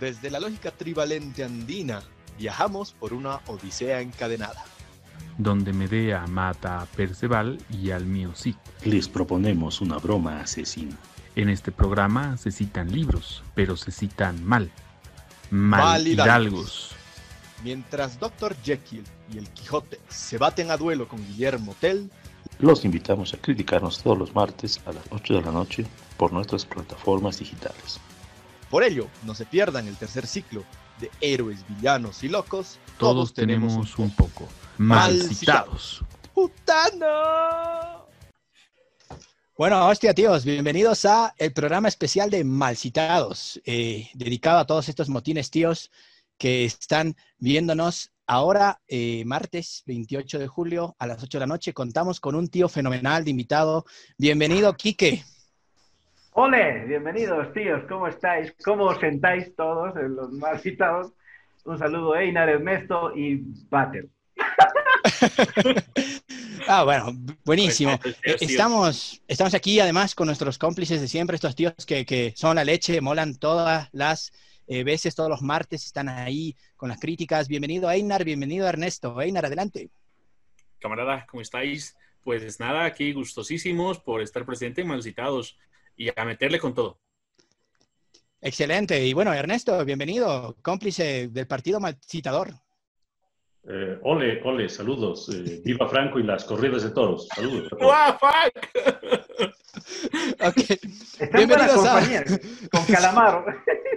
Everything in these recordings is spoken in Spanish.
Desde la lógica trivalente andina, viajamos por una odisea encadenada. Donde Medea mata a Perceval y al mío sí. Les proponemos una broma asesina. En este programa se citan libros, pero se citan mal. Mal, Mal hidalgos. hidalgos. Mientras Dr. Jekyll y el Quijote se baten a duelo con Guillermo Tell, Los invitamos a criticarnos todos los martes a las 8 de la noche por nuestras plataformas digitales. Por ello no se pierdan el tercer ciclo de Héroes, Villanos y Locos. Todos tenemos un poco. Mal Mal citados. ¡Putano! Bueno, hostia, tíos, bienvenidos a el programa especial de Malcitados, eh, dedicado a todos estos motines, tíos, que están viéndonos ahora, eh, martes 28 de julio a las 8 de la noche. Contamos con un tío fenomenal de invitado. Bienvenido, Quique. Ole, bienvenidos tíos, ¿cómo estáis? ¿Cómo os sentáis todos, en los más citados? Un saludo a Einar, Ernesto y Pater. Ah, bueno, buenísimo. Perfecto, Eh. Estamos, estamos aquí además con nuestros cómplices de siempre, estos tíos que, que son la leche, molan todas las eh, veces, todos los martes están ahí con las críticas. Bienvenido Einar, bienvenido Ernesto. Einar, adelante. Camaradas, ¿cómo estáis? Pues nada, aquí gustosísimos por estar presente, mal citados y a meterle con todo. Excelente. Y bueno, Ernesto, bienvenido, cómplice del partido malcitador. Eh, ole, ole, saludos. Eh, viva Franco y las corridas de toros. Saludos. ¡Wow, fuck! Ok. Está en buena Bienvenidos a- compañía, con Calamaro.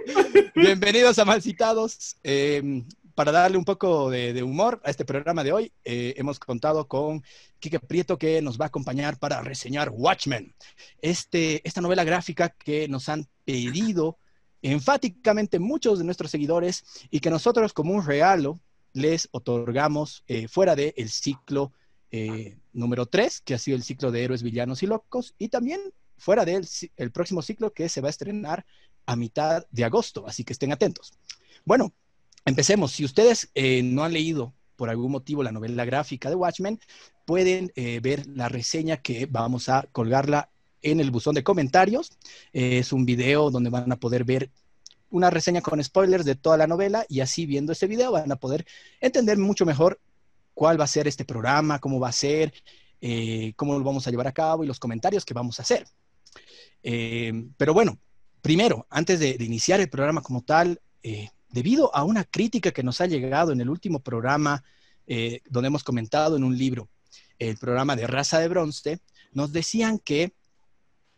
Bienvenidos a Malcitados. Eh, para darle un poco de, de humor a este programa de hoy, eh, hemos contado con Kike Prieto que nos va a acompañar para reseñar Watchmen, este, esta novela gráfica que nos han pedido enfáticamente muchos de nuestros seguidores y que nosotros como un regalo les otorgamos eh, fuera del ciclo eh, número 3, que ha sido el ciclo de héroes, villanos y locos, y también fuera del el próximo ciclo que se va a estrenar a mitad de agosto, así que estén atentos. Bueno, empecemos. Si ustedes eh, no han leído por algún motivo la novela gráfica de Watchmen, pueden eh, ver la reseña que vamos a colgarla en el buzón de comentarios. Eh, es un video donde van a poder ver una reseña con spoilers de toda la novela y así viendo ese video van a poder entender mucho mejor cuál va a ser este programa, cómo va a ser, cómo lo vamos a llevar a cabo y los comentarios que vamos a hacer. Pero bueno, primero, antes de, de iniciar el programa como tal, debido a una crítica que nos ha llegado en el último programa eh, donde hemos comentado en un libro, el programa de Raza de Bronce, nos decían que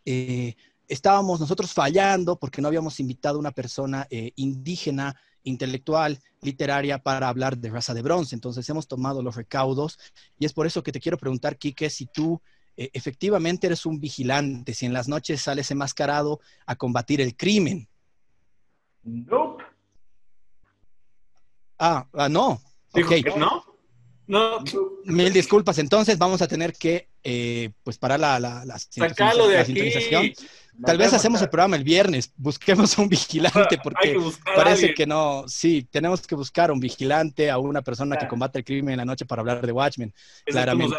eh, estábamos nosotros fallando porque no habíamos invitado a una persona eh, indígena, intelectual, literaria para hablar de Raza de Bronce. Entonces hemos tomado los recaudos y es por eso que te quiero preguntar, Quique, si tú efectivamente eres un vigilante, si en las noches sales enmascarado a combatir el crimen. Nope. Ah, ah, no. Dijo Ok, que no. No, mil disculpas. Entonces vamos a tener que, eh, pues, parar la, la, la, sacalo de la aquí. sintonización. Tal vez hacemos el programa el viernes. Busquemos a un vigilante que porque parece que no. Sí, tenemos que buscar a un vigilante, a una persona que combate el crimen en la noche para hablar de Watchmen. Claramente.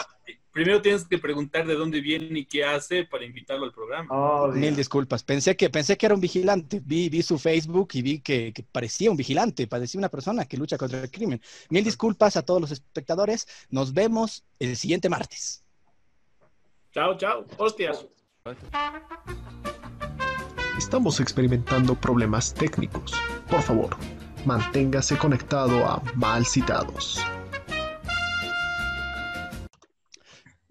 Primero tienes que preguntar de dónde viene y qué hace para invitarlo al programa. Oh. Mil disculpas. Pensé que, pensé que era un vigilante. Vi, vi su Facebook y vi que, que parecía un vigilante, parecía una persona que lucha contra el crimen. Mil disculpas a todos los espectadores. Nos vemos el siguiente martes. Chao, chao. Hostias. Estamos experimentando problemas técnicos. Por favor, manténgase conectado a Mal Citados.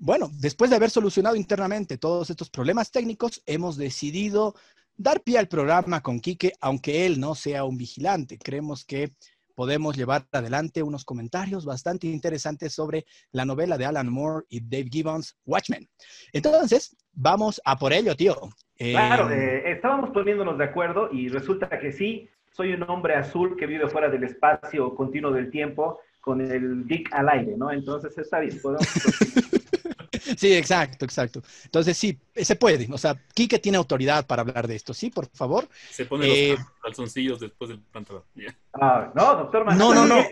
Bueno, después de haber solucionado internamente todos estos problemas técnicos, hemos decidido dar pie al programa con Quique, aunque él no sea un vigilante. Creemos que podemos llevar adelante unos comentarios bastante interesantes sobre la novela de Alan Moore y Dave Gibbons, Watchmen. Entonces, vamos a por ello, tío. Eh, Claro, eh, estábamos poniéndonos de acuerdo y resulta que sí, soy un hombre azul que vive fuera del espacio continuo del tiempo con el dick al aire, ¿no? Entonces está bien, podemos... Sí, exacto, exacto. Entonces, sí, se puede. O sea, Quique tiene autoridad para hablar de esto. Sí, por favor. Se pone Eh, los calzoncillos después del pantalón. Ah, no, doctor. No, no, no.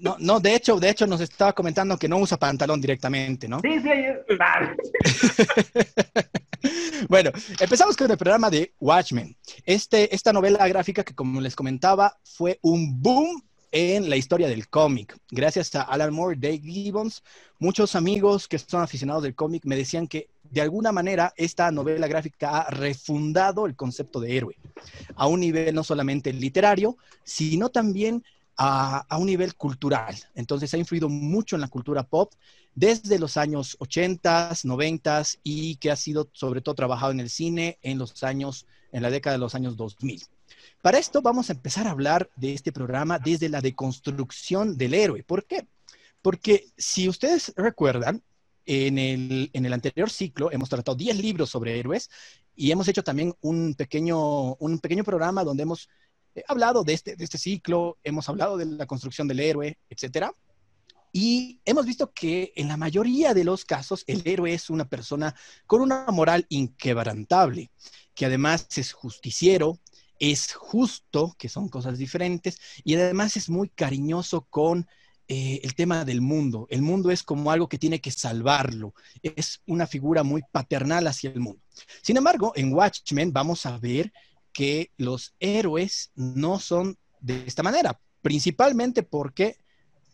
No, no, de hecho, de hecho nos estaba comentando que no usa pantalón directamente, ¿no? Sí, sí, ayer. Ah, Bueno, empezamos con el programa de Watchmen. Este, esta novela gráfica que, como les comentaba, fue un boom en la historia del cómic. Gracias a Alan Moore, Dave Gibbons, muchos amigos que son aficionados del cómic me decían que de alguna manera esta novela gráfica ha refundado el concepto de héroe a un nivel no solamente literario, sino también a, a, un nivel cultural. Entonces ha influido mucho en la cultura pop desde los años 80, 90 y que ha sido sobre todo trabajado en el cine en los años, en la década de los años 2000. Para esto vamos a empezar a hablar de este programa desde la deconstrucción del héroe. ¿Por qué? Porque si ustedes recuerdan, en el, en el anterior ciclo hemos tratado 10 libros sobre héroes y hemos hecho también un pequeño, un pequeño programa donde hemos eh, hablado de este, de este ciclo, hemos hablado de la construcción del héroe, etcétera. Y hemos visto que en la mayoría de los casos el héroe es una persona con una moral inquebrantable, que además es justiciero, es justo, que son cosas diferentes, y además es muy cariñoso con eh, el tema del mundo. El mundo es como algo que tiene que salvarlo, es una figura muy paternal hacia el mundo. Sin embargo, en Watchmen vamos a ver que los héroes no son de esta manera, principalmente porque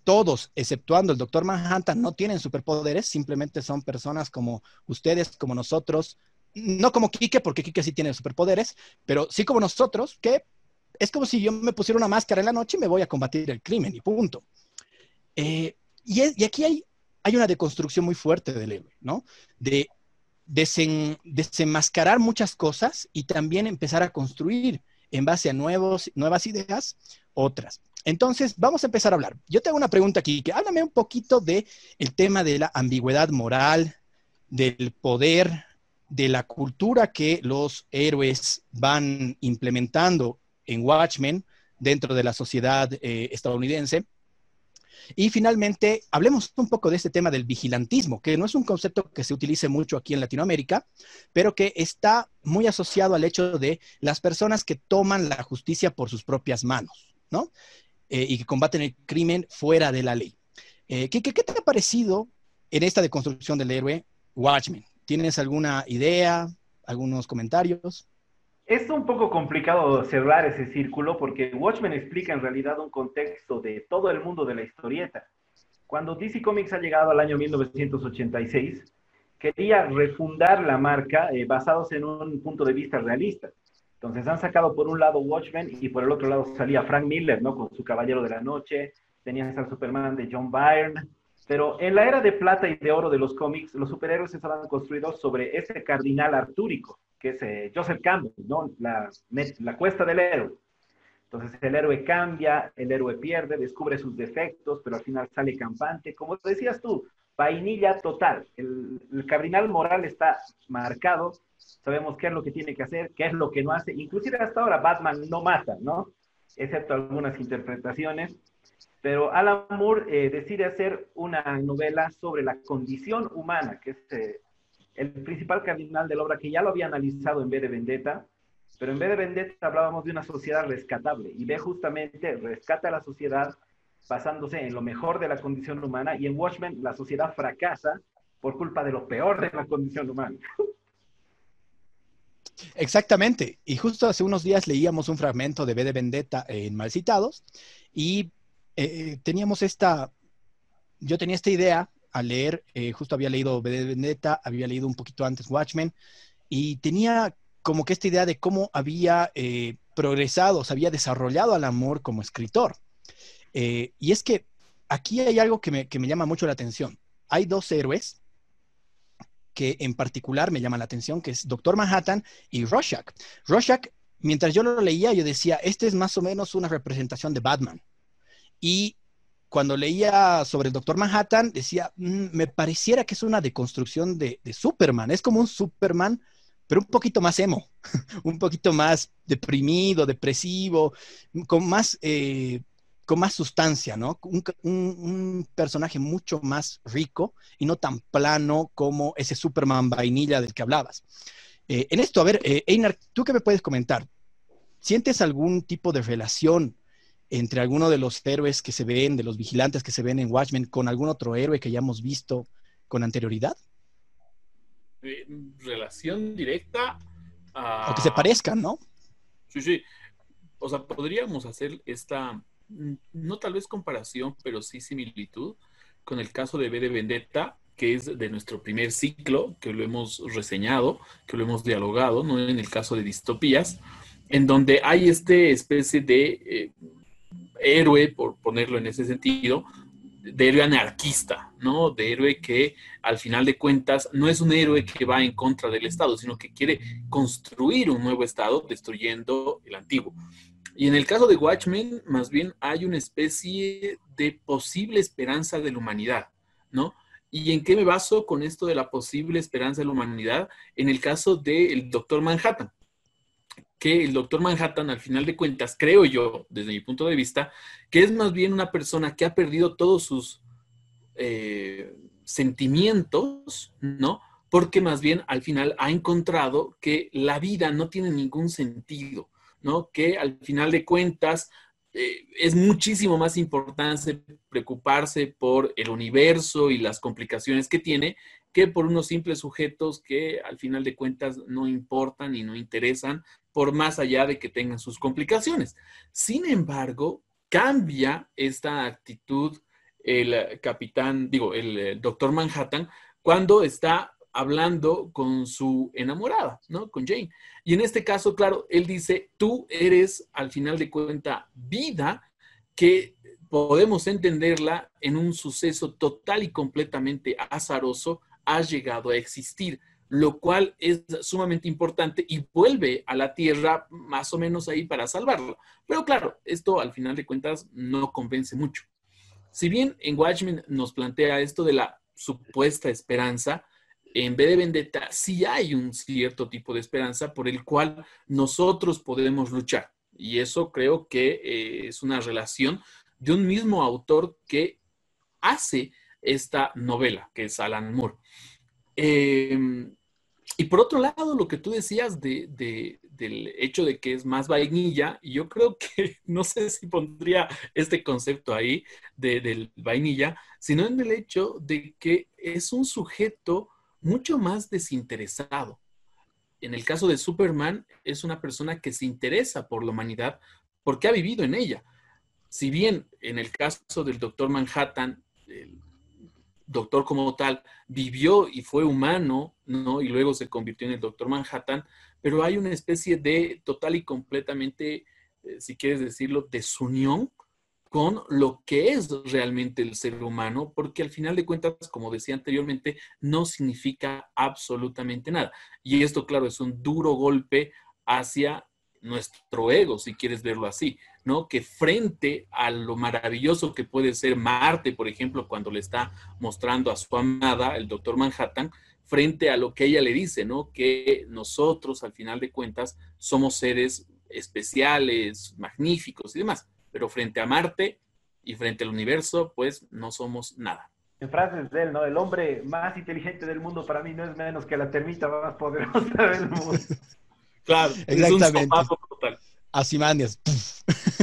todos, exceptuando el Doctor Manhattan, no tienen superpoderes, simplemente son personas como ustedes, como nosotros, no como Kike, porque Kike sí tiene superpoderes, pero sí como nosotros, que es como si yo me pusiera una máscara en la noche y me voy a combatir el crimen y punto. Eh, y, aquí hay, hay una deconstrucción muy fuerte del héroe, ¿no? De desenmascarar muchas cosas y también empezar a construir en base a nuevos, nuevas ideas otras. Entonces, vamos a empezar a hablar. Yo tengo una pregunta aquí, que háblame un poquito de el tema de la ambigüedad moral, del poder, de la cultura que los héroes van implementando en Watchmen dentro de la sociedad eh, estadounidense. Y finalmente, hablemos un poco de este tema del vigilantismo, que no es un concepto que se utilice mucho aquí en Latinoamérica, pero que está muy asociado al hecho de las personas que toman la justicia por sus propias manos, ¿no? Eh, y que combaten el crimen fuera de la ley. Eh, ¿qué, qué, te ha parecido en esta deconstrucción del héroe Watchmen? ¿Tienes alguna idea, algunos comentarios? Es un poco complicado cerrar ese círculo porque Watchmen explica en realidad un contexto de todo el mundo de la historieta. Cuando DC Comics ha llegado al año 1986, quería refundar la marca eh, basados en un punto de vista realista. Entonces han sacado por un lado Watchmen y por el otro lado salía Frank Miller, ¿no? Con su Caballero de la Noche, tenías al Superman de John Byrne, pero en la era de plata y de oro de los cómics, los superhéroes estaban construidos sobre ese cardinal artúrico, que es eh, Joseph Campbell, ¿no? La, la cuesta del héroe. Entonces el héroe cambia, el héroe pierde, descubre sus defectos, pero al final sale campante. Como decías tú, vainilla total. El, el, cardinal moral está marcado, sabemos qué es lo que tiene que hacer, qué es lo que no hace. Inclusive hasta ahora Batman no mata, ¿no? Excepto algunas interpretaciones. Pero Alan Moore eh, decide hacer una novela sobre la condición humana, que es eh, el principal cardinal de la obra, que ya lo había analizado en B de Vendetta, pero en B de Vendetta hablábamos de una sociedad rescatable, y ve justamente, rescata a la sociedad basándose en lo mejor de la condición humana, y en Watchmen la sociedad fracasa por culpa de lo peor de la condición humana. Exactamente, y justo hace unos días leíamos un fragmento de B de Vendetta en Malcitados, y eh, teníamos esta, yo tenía esta idea al leer, eh, justo había leído B Vendetta, había leído un poquito antes Watchmen, y tenía como que esta idea de cómo había eh, progresado, se había desarrollado al amor como escritor. y es que aquí hay algo que me, que me llama mucho la atención. Hay dos héroes que en particular me llaman la atención, que es Doctor Manhattan y Rorschach. Rorschach, mientras yo lo leía, yo decía, este es más o menos una representación de Batman. Y cuando leía sobre el Doctor Manhattan, decía, mm, me pareciera que es una deconstrucción de, Superman. Es como un Superman, pero un poquito más emo, un poquito más deprimido, depresivo, con más, eh, con más sustancia, ¿no? Un, personaje mucho más rico y no tan plano como ese Superman vainilla del que hablabas. Eh, en esto, a ver, eh, Einar, ¿tú qué me puedes comentar? ¿Sientes algún tipo de relación entre alguno de los héroes que se ven, de los vigilantes que se ven en Watchmen, con algún otro héroe que hayamos visto con anterioridad? eh, relación directa a... O que se parezcan, ¿no? Sí, sí. O sea, podríamos hacer esta, mm, no tal vez comparación, pero sí similitud con el caso de B de Vendetta, que es de nuestro primer ciclo, que lo hemos reseñado, que lo hemos dialogado, ¿no? En el caso de distopías, en donde hay este especie de eh, héroe, por ponerlo en ese sentido, de héroe anarquista, ¿no? De héroe que al final de cuentas no es un héroe que va en contra del Estado, sino que quiere construir un nuevo Estado destruyendo el antiguo. Y en el caso de Watchmen, más bien hay una especie de posible esperanza de la humanidad, ¿no? ¿Y en qué me baso con esto de la posible esperanza de la humanidad? En el caso del Doctor Manhattan, que el Doctor Manhattan, al final de cuentas, creo yo, desde mi punto de vista, que es más bien una persona que ha perdido todos sus eh, sentimientos, ¿no? Porque más bien al final ha encontrado que la vida no tiene ningún sentido, ¿no? Que al final de cuentas eh, es muchísimo más importante preocuparse por el universo y las complicaciones que tiene que por unos simples sujetos que al final de cuentas no importan y no interesan, por más allá de que tengan sus complicaciones. Sin embargo, cambia esta actitud el capitán, digo, el, doctor Manhattan, cuando está hablando con su enamorada, ¿no? Con Jane. Y en este caso, claro, él dice, tú eres al final de cuenta vida que podemos entenderla en un suceso total y completamente azaroso ha llegado a existir, lo cual es sumamente importante y vuelve a la Tierra más o menos ahí para salvarlo. Pero claro, esto al final de cuentas no convence mucho. Si bien en Watchmen nos plantea esto de la supuesta esperanza, en vez de Vendetta sí hay un cierto tipo de esperanza por el cual nosotros podemos luchar. Y eso creo que eh, es una relación de un mismo autor que hace esta novela, que es Alan Moore. Em, y por otro lado, lo que tú decías de, del hecho de que es más vainilla, yo creo que no sé si pondría este concepto ahí de, del vainilla, sino en el hecho de que es un sujeto mucho más desinteresado. En el caso de Superman, es una persona que se interesa por la humanidad porque ha vivido en ella. Si bien en el caso del Doctor Manhattan, el doctor como tal vivió y fue humano, ¿no? Y luego se convirtió en el doctor Manhattan, pero hay una especie de total y completamente, eh, si quieres decirlo, desunión con lo que es realmente el ser humano, porque al final de cuentas, como decía anteriormente, no significa absolutamente nada. Y esto, claro, es un duro golpe hacia nuestro ego, si quieres verlo así, ¿no? Que frente a lo maravilloso que puede ser Marte, por ejemplo, cuando le está mostrando a su amada, el doctor Manhattan, frente a lo que ella le dice, ¿no? Que nosotros, al final de cuentas, somos seres especiales, magníficos y demás, pero frente a Marte y frente al universo, pues no somos nada. En frases de él, ¿no? El hombre más inteligente del mundo para mí no es menos que la termita más poderosa del mundo. Claro, exactamente. Así mandes.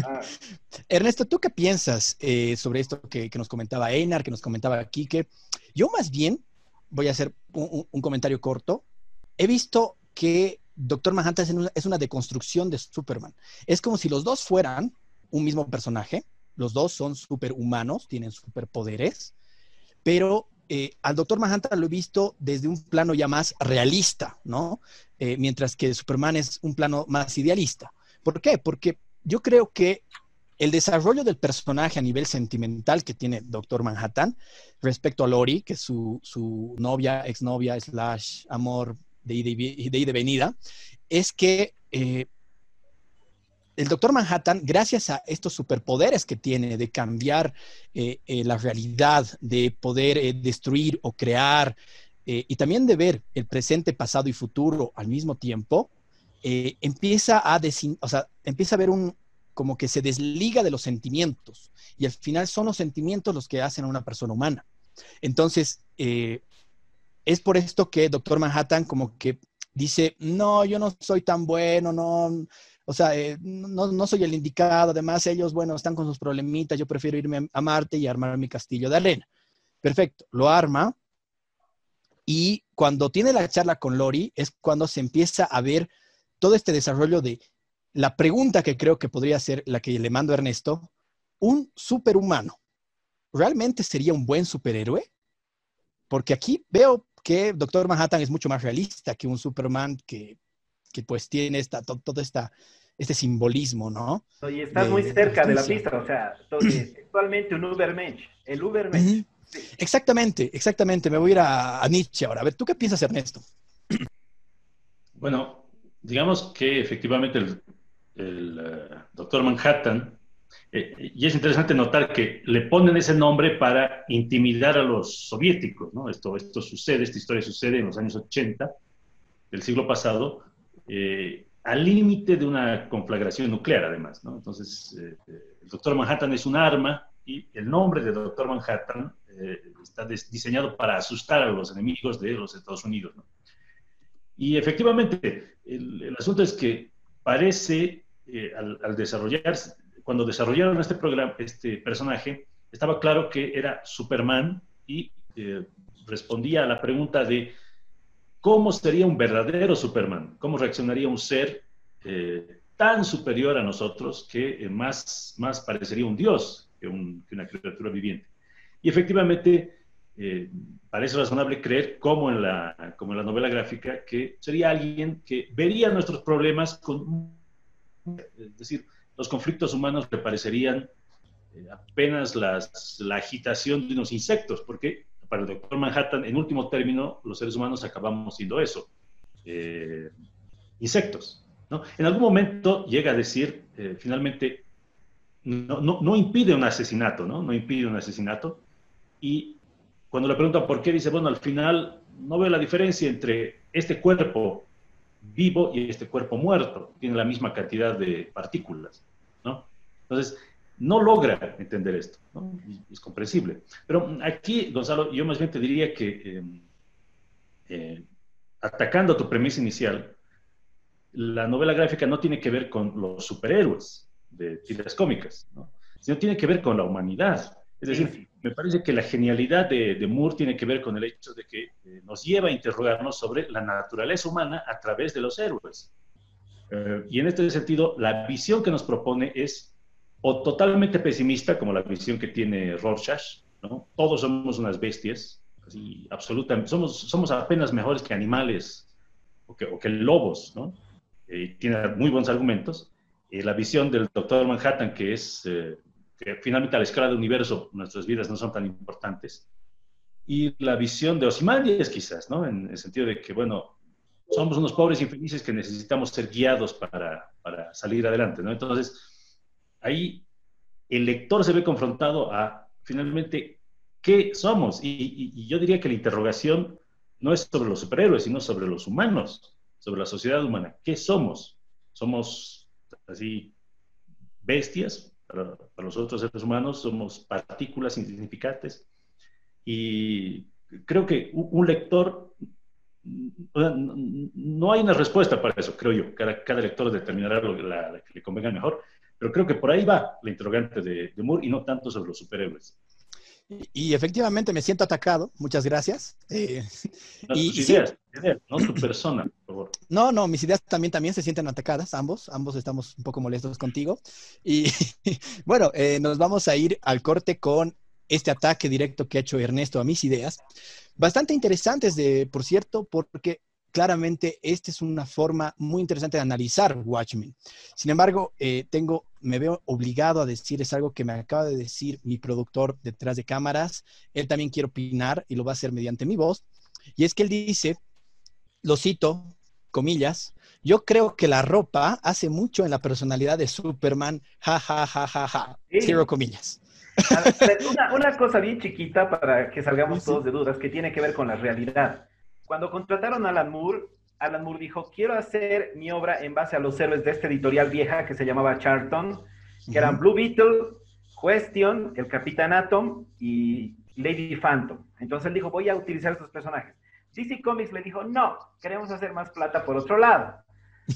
Ah. Ernesto, ¿tú qué piensas eh, sobre esto que, nos comentaba Einar, que nos comentaba Kike? Yo más bien voy a hacer un, comentario corto. He visto que Doctor Manhattan es una, es una deconstrucción de Superman. Es como si los dos fueran un mismo personaje. Los dos son superhumanos, tienen superpoderes, pero eh, al Doctor Manhattan lo he visto desde un plano ya más realista, ¿no? Eh, mientras que Superman es un plano más idealista. ¿Por qué? Porque yo creo que el desarrollo del personaje a nivel sentimental que tiene Doctor Manhattan respecto a Lori, que es su, su novia, exnovia, slash amor de ida y, de, venida, es que eh, el doctor Manhattan, gracias a estos superpoderes que tiene de cambiar eh, eh, la realidad, de poder destruir o crear, y también de ver el presente, pasado y futuro al mismo tiempo, empieza a o sea, empieza a ver un como que se desliga de los sentimientos y al final son los sentimientos los que hacen a una persona humana. Entonces, es por esto que Doctor Manhattan como que dice, no, yo no soy tan bueno, no, o sea, eh, no, soy el indicado, además ellos, bueno, están con sus problemitas, yo prefiero irme a Marte y armar mi castillo de arena. Perfecto, lo arma Y cuando tiene la charla con Lori es cuando se empieza a ver todo este desarrollo de la pregunta que creo que podría ser la que le mando a Ernesto, un superhumano, ¿realmente sería un buen superhéroe? Porque aquí veo que Doctor Manhattan es mucho más realista que un Superman que, que pues tiene esta, todo, todo esta, este simbolismo, ¿no? Y estás De- muy de cerca de la justicia. pista, o sea, actualmente un Ubermensch, el Ubermensch. Ujú. Exactamente, exactamente. Me voy a ir a, a Nietzsche ahora. A ver, ¿tú qué piensas, Ernesto? Bueno, digamos que efectivamente el, el, eh, doctor Manhattan, eh, y es interesante notar que le ponen ese nombre para intimidar a los soviéticos, ¿no? Esto, esto sucede, esta historia sucede en los años 80 del siglo pasado, eh, al límite de una conflagración nuclear, además, ¿no? Entonces, eh, eh, el doctor Manhattan es un arma y el nombre de doctor Manhattan eh, está diseñado para asustar a los enemigos de los Estados Unidos, ¿no? Y efectivamente, el, el asunto es que parece, eh, al, desarrollarse, cuando desarrollaron este programa, este personaje, estaba claro que era Superman y eh, respondía a la pregunta de cómo sería un verdadero Superman, cómo reaccionaría un ser eh, tan superior a nosotros que eh, más, más parecería un dios que, que una criatura viviente. Y efectivamente, eh, parece razonable creer, como en, la, como en la novela gráfica, que sería alguien que vería nuestros problemas con... Es decir, los conflictos humanos le parecerían eh, apenas las, la agitación de unos insectos, porque para el doctor Manhattan, en último término, los seres humanos acabamos siendo eso, eh, insectos. ¿no? En algún momento llega a decir, eh, finalmente, no, no, no impide un asesinato, ¿no? No impide un asesinato. Y cuando le preguntan por qué, dice, bueno, al final no veo la diferencia entre este cuerpo vivo y este cuerpo muerto. Tiene la misma cantidad de partículas, ¿no? Entonces, no logra entender esto, ¿no? Es comprensible. Pero aquí, Gonzalo, yo más bien te diría que, eh, eh, atacando tu premisa inicial, la novela gráfica no tiene que ver con los superhéroes de tiras cómicas, ¿no? sino tiene que ver con la humanidad. Es decir. Me parece que la genialidad de, de Moore tiene que ver con el hecho de que eh, nos lleva a interrogarnos sobre la naturaleza humana a través de los héroes. Eh, y en este sentido, la visión que nos propone es o totalmente pesimista, como la visión que tiene Rorschach, ¿no? Todos somos unas bestias, así, absolutamente, somos, somos apenas mejores que animales o que, o que lobos, ¿no? Eh, tiene muy buenos argumentos. Eh, la visión del doctor Manhattan, que es que finalmente a la escala del universo nuestras vidas no son tan importantes. Y la visión de Ozymandias, quizás, ¿no? En el sentido de que, bueno, somos unos pobres infelices que necesitamos ser guiados para, para salir adelante, ¿no? Entonces, ahí el lector se ve confrontado a, finalmente, ¿qué somos? Y, yo diría que la interrogación no es sobre los superhéroes, sino sobre los humanos, sobre la sociedad humana. ¿Qué somos? ¿Somos así bestias para, para seres humanos? ¿Somos partículas insignificantes? Y creo que un lector, no hay una respuesta para eso, creo yo. Cada, cada lector determinará lo, la, la que le convenga mejor. Pero creo que por ahí va la interrogante de, de Moore y no tanto sobre los superhéroes. Y, y efectivamente me siento atacado. Muchas gracias. Eh, No, Y- tus sí. ideas, no tu persona, por favor. No, no, mis ideas también, también se sienten atacadas, ambos, ambos estamos un poco molestos contigo. Y bueno, eh, nos vamos a ir al corte con este ataque directo que ha hecho Ernesto a mis ideas. Bastante interesantes, de, por cierto, porque claramente esta es una forma muy interesante de analizar Watchmen. Sin embargo, eh, tengo, me veo obligado a decirles algo que me acaba de decir mi productor detrás de cámaras. Él también quiere opinar y lo va a hacer mediante mi voz. Y es que él dice, lo cito, comillas, yo creo que la ropa hace mucho en la personalidad de Superman, ja, ja, ja, ja, ja, Sí. cero comillas. Ver, Una, una cosa bien chiquita para que salgamos Sí, sí. todos de dudas, que tiene que ver con la realidad. Cuando contrataron a Alan Moore, Alan Moore dijo, quiero hacer mi obra en base a los héroes de esta editorial vieja que se llamaba Charlton, que eran Blue Beetle, Question, el Capitán Atom y Lady Phantom. Entonces él dijo, voy a utilizar estos personajes. DC Comics le dijo, no, queremos hacer más plata por otro lado.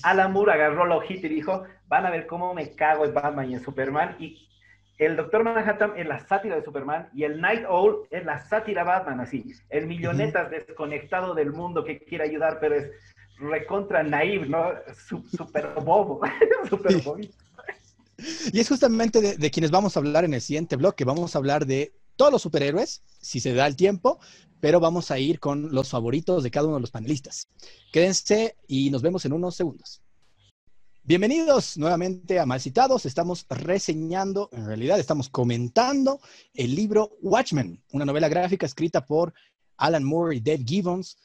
Alan Moore agarró la hojita y dijo, van a ver cómo me cago en Batman y en Superman. Y el Doctor Manhattan es la sátira de Superman y el Night Owl es la sátira Batman, así. El millonetas desconectado del mundo que quiere ayudar, pero es recontra naive, ¿no? Súper bobo, súper bobito. Y es justamente de, quienes vamos a hablar en el siguiente bloque. Vamos a hablar de todos los superhéroes, si se da el tiempo, pero vamos a ir con los favoritos de cada uno de los panelistas. Quédense y nos vemos en unos segundos. Bienvenidos nuevamente a Malcitados. Estamos reseñando, en realidad estamos comentando el libro Watchmen, una novela gráfica escrita por Alan Moore y Dave Gibbons,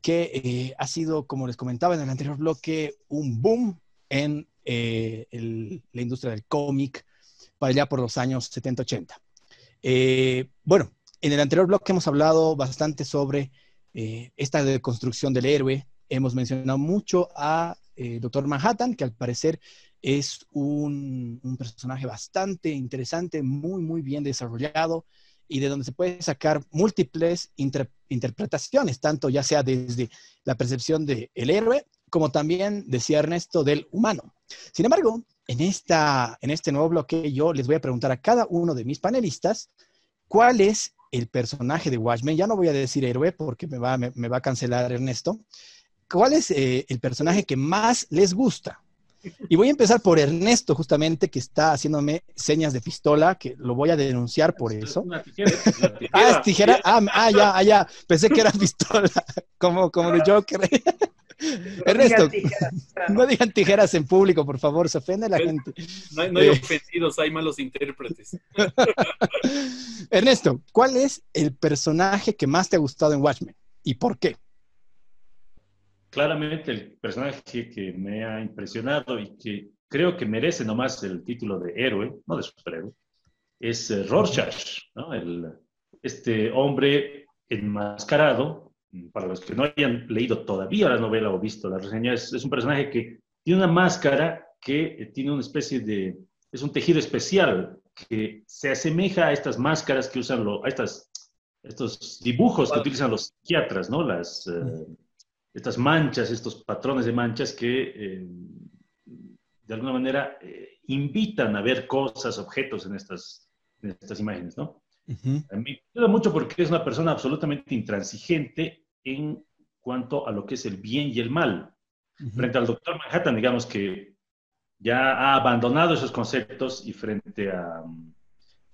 que eh, ha sido, como les comentaba en el anterior bloque, un boom en eh, la industria del cómic para allá por los años 70-80. Eh, bueno, en el anterior bloque hemos hablado bastante sobre esta deconstrucción del héroe. Hemos mencionado mucho a Doctor Manhattan, que al parecer es un, personaje bastante interesante, muy, muy bien desarrollado y de donde se puede sacar múltiples interpretaciones, tanto ya sea desde la percepción del héroe, como también, decía Ernesto, del humano. Sin embargo, en, esta, en este nuevo bloque yo les voy a preguntar a cada uno de mis panelistas cuál es el personaje de Watchmen. Ya no voy a decir héroe porque me va, me, va a cancelar Ernesto. ¿Cuál es eh, el personaje que más les gusta? Y voy a empezar por Ernesto, justamente, que está haciéndome señas de pistola, que lo voy a denunciar por eso. Una tijera, Ah, es tijera. Ah, ah, ya, ah, ya. Pensé que era pistola, como, como de Joker. Ernesto, no digan tijeras en público, por favor, se ofende la gente. No hay, no hay eh. ofendidos, hay malos intérpretes. Ernesto, ¿cuál es el personaje que más te ha gustado en Watchmen y por qué? Claramente el personaje que me ha impresionado y que creo que merece nomás el título de héroe, no de superhéroe, es eh, Rorschach, ¿no? el, este hombre enmascarado, para los que no hayan leído todavía la novela o visto la reseña, es, es un personaje que tiene una máscara que eh, tiene una especie de, es un tejido especial que se asemeja a estas máscaras que usan, lo, a estas, estos dibujos que utilizan los psiquiatras, ¿no? Las, eh, estas manchas, estos patrones de manchas que eh, de alguna manera eh, invitan a ver cosas, objetos en estas, en estas imágenes, ¿no? A mí me ayuda mucho porque es una persona absolutamente intransigente en cuanto a lo que es el bien y el mal. Frente al doctor Manhattan, digamos que ya ha abandonado esos conceptos y frente a,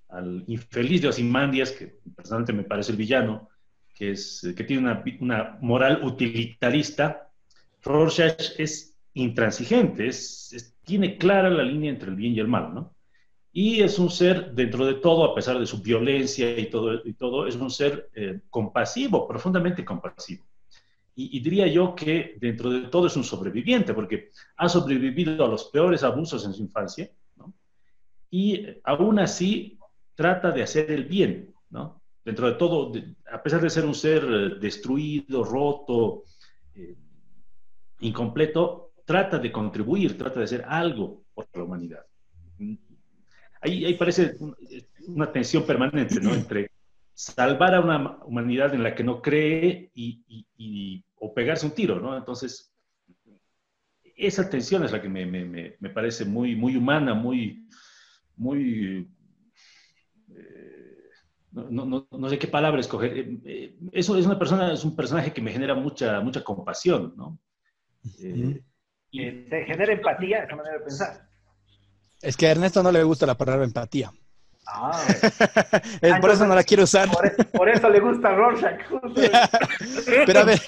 al infeliz de Ozymandias, que personalmente me parece el villano, que, es, que tiene una, una moral utilitarista, Rorschach es intransigente, es, tiene clara la línea entre el bien y el mal, ¿no? Y es un ser, dentro de todo, a pesar de su violencia y todo, y todo es un ser eh, compasivo, profundamente compasivo. Y, y, diría yo que dentro de todo es un sobreviviente, porque ha sobrevivido a los peores abusos en su infancia, ¿no? Y aún así trata de hacer el bien, ¿no? Dentro de todo, a pesar de ser un ser eh, destruido, roto, eh, incompleto, trata de contribuir, trata de hacer algo por la humanidad. Ahí, parece una tensión permanente, ¿no? Entre salvar a una humanidad en la que no cree y, o pegarse un tiro, ¿no? Entonces, esa tensión es la que me, me, me parece muy, muy humana, muy, muy no, no, no, sé qué palabra escoger. Eh, eh, eso es una persona, es un personaje que me genera mucha, mucha compasión, ¿no? Eh, y... Te genera empatía, esa manera de pensar. Es que a Ernesto no le gusta la palabra empatía. Ah, por eso no la quiero usar. Por, eso le gusta Rorschach. pero a ver,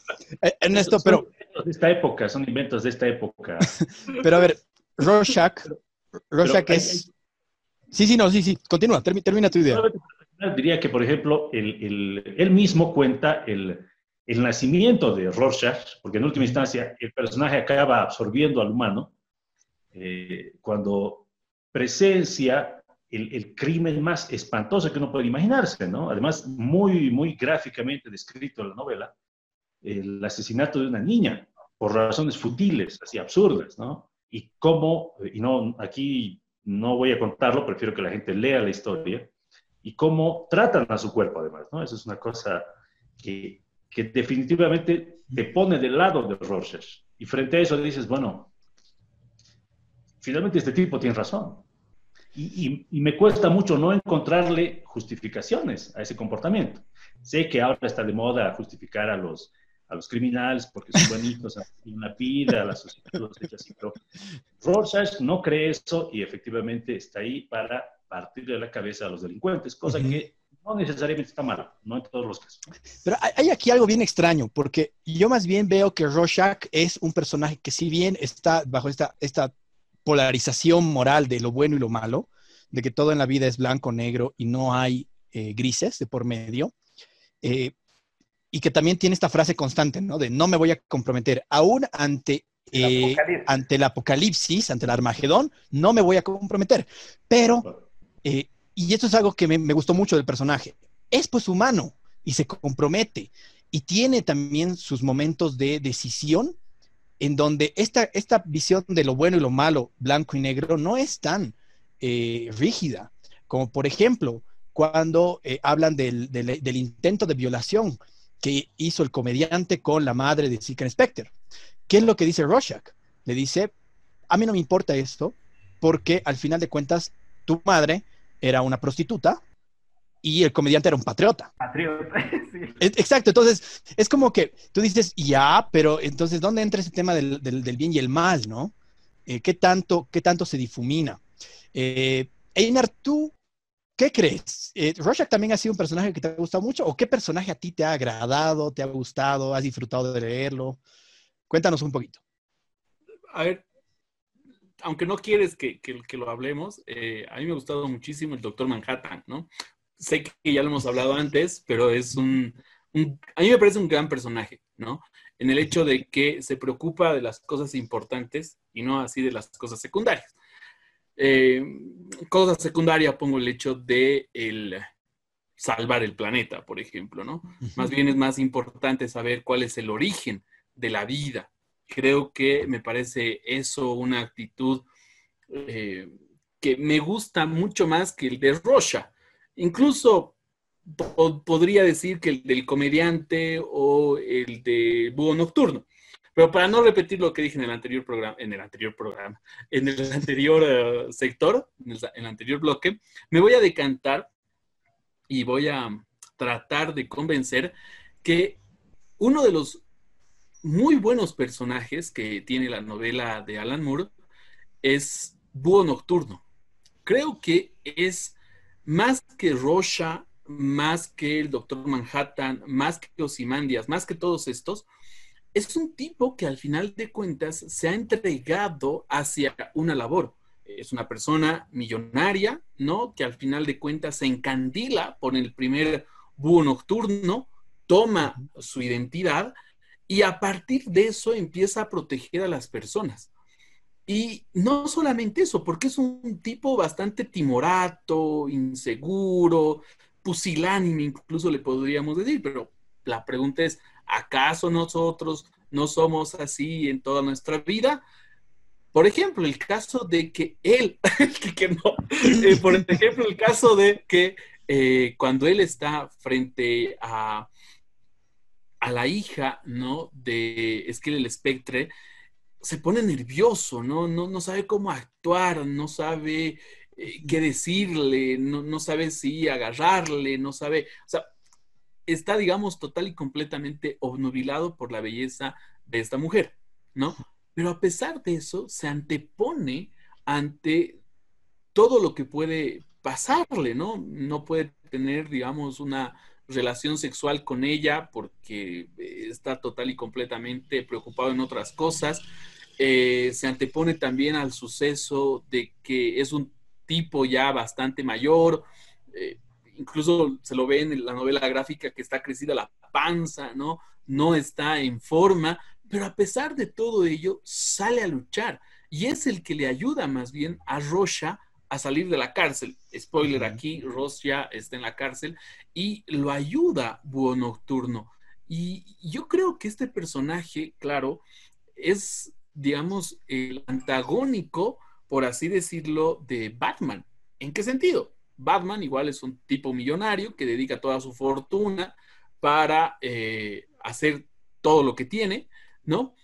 Ernesto, pero... de esta época, son inventos de esta época. pero a ver, Rorschach, Rorschach es... Sí, sí, no, sí, sí, continúa, termina tu idea diría que, por ejemplo, él mismo cuenta el, nacimiento de Rorschach, porque en última instancia el personaje acaba absorbiendo al humano eh, cuando presencia el, crimen más espantoso que uno puede imaginarse, ¿no? Además, muy, muy gráficamente descrito en la novela, el asesinato de una niña por razones futiles, así absurdas, ¿no? Y cómo, y no, aquí no voy a contarlo, prefiero que la gente lea la historia, y cómo tratan a su cuerpo además, ¿no? Eso es una cosa que, que definitivamente te pone del lado de Rorschach. Y frente a eso dices, bueno, finalmente este tipo tiene razón. Y, y, me cuesta mucho no encontrarle justificaciones a ese comportamiento. Sé que ahora está de moda justificar a los, a los criminales porque son buenitos, y una pila, a la sociedad los así, pero Rorschach no cree eso y efectivamente está ahí para partirle la cabeza a los delincuentes, cosa que no necesariamente está mal, no en todos los casos. Pero hay aquí algo bien extraño, porque yo más bien veo que Rorschach es un personaje que si bien está bajo esta, esta polarización moral de lo bueno y lo malo, de que todo en la vida es blanco, negro y no hay eh, grises de por medio, eh, y que también tiene esta frase constante, ¿no? De no me voy a comprometer, aún ante, eh, ante el apocalipsis, ante el Armagedón, no me voy a comprometer. Pero, eh, y esto es algo que me, me, gustó mucho del personaje, es pues humano y se compromete y tiene también sus momentos de decisión en donde esta, esta visión de lo bueno y lo malo, blanco y negro, no es tan rígida. Como por ejemplo, cuando hablan del, del, intento de violación que hizo el comediante con la madre de Seeker Specter. ¿Qué es lo que dice Rorschach? Le dice, a mí no me importa esto, porque al final de cuentas tu madre era una prostituta y el comediante era un patriota. Patriota, sí. Exacto, entonces es como que tú dices, ya, pero entonces, ¿dónde entra ese tema del, del, del bien y el mal, no? Eh, ¿qué, tanto, ¿Qué tanto se difumina? Eh, Einar, ¿tú ¿Qué crees? Eh, ¿Rorschach también ha sido un personaje que te ha gustado mucho? ¿O qué personaje a ti te ha agradado, te ha gustado, has disfrutado de leerlo? Cuéntanos un poquito. A ver, aunque no quieres que, que, que lo hablemos, eh, a mí me ha gustado muchísimo el Doctor Manhattan, ¿no? Sé que ya lo hemos hablado antes, pero es un, un, a mí me parece un gran personaje, ¿no? En el hecho de que se preocupa de las cosas importantes y no así de las cosas secundarias. Eh, cosa secundaria, pongo el hecho de el salvar el planeta, por ejemplo, ¿no? Más bien es más importante saber cuál es el origen de la vida. Creo que me parece eso una actitud eh, que me gusta mucho más que el de Rocha. Incluso po podría decir que el del comediante o el de Búho Nocturno. Pero para no repetir lo que dije en el anterior programa, en el anterior programa, en el anterior uh, sector, en el, anterior bloque, me voy a decantar y voy a tratar de convencer que uno de los muy buenos personajes que tiene la novela de Alan Moore es Búho Nocturno. Creo que es más que Rocha, más que el Doctor Manhattan, más que Osimandias, más que todos estos, es un tipo que al final de cuentas se ha entregado hacia una labor. Es una persona millonaria, ¿no? Que al final de cuentas se encandila por el primer búho nocturno, toma su identidad y a partir de eso empieza a proteger a las personas. Y no solamente eso, porque es un tipo bastante timorato, inseguro, pusilánime, incluso le podríamos decir, pero la pregunta es, ¿Acaso nosotros no somos así en toda nuestra vida? Por ejemplo, el caso de que él, que no, eh, por ejemplo, el caso de que eh, cuando él está frente a, a la hija, ¿no? De Esquel el Espectre, se pone nervioso, ¿no? No, no sabe cómo actuar, no sabe eh, qué decirle, no, no, sabe si agarrarle, no sabe, o sea, está, digamos, total y completamente obnubilado por la belleza de esta mujer, ¿no? Pero a pesar de eso, se antepone ante todo lo que puede pasarle, ¿no? No puede tener, digamos, una relación sexual con ella porque está total y completamente preocupado en otras cosas. Eh, se antepone también al suceso de que es un tipo ya bastante mayor, eh, incluso se lo ve en la novela gráfica que está crecida la panza, ¿no? No está en forma, pero a pesar de todo ello, sale a luchar y es el que le ayuda más bien a Rocha a salir de la cárcel. Spoiler aquí, Ross ya está en la cárcel y lo ayuda Búho Nocturno. Y yo creo que este personaje, claro, es, digamos, el antagónico, por así decirlo, de Batman. ¿En qué sentido? Batman igual es un tipo millonario que dedica toda su fortuna para eh, hacer todo lo que tiene, ¿no?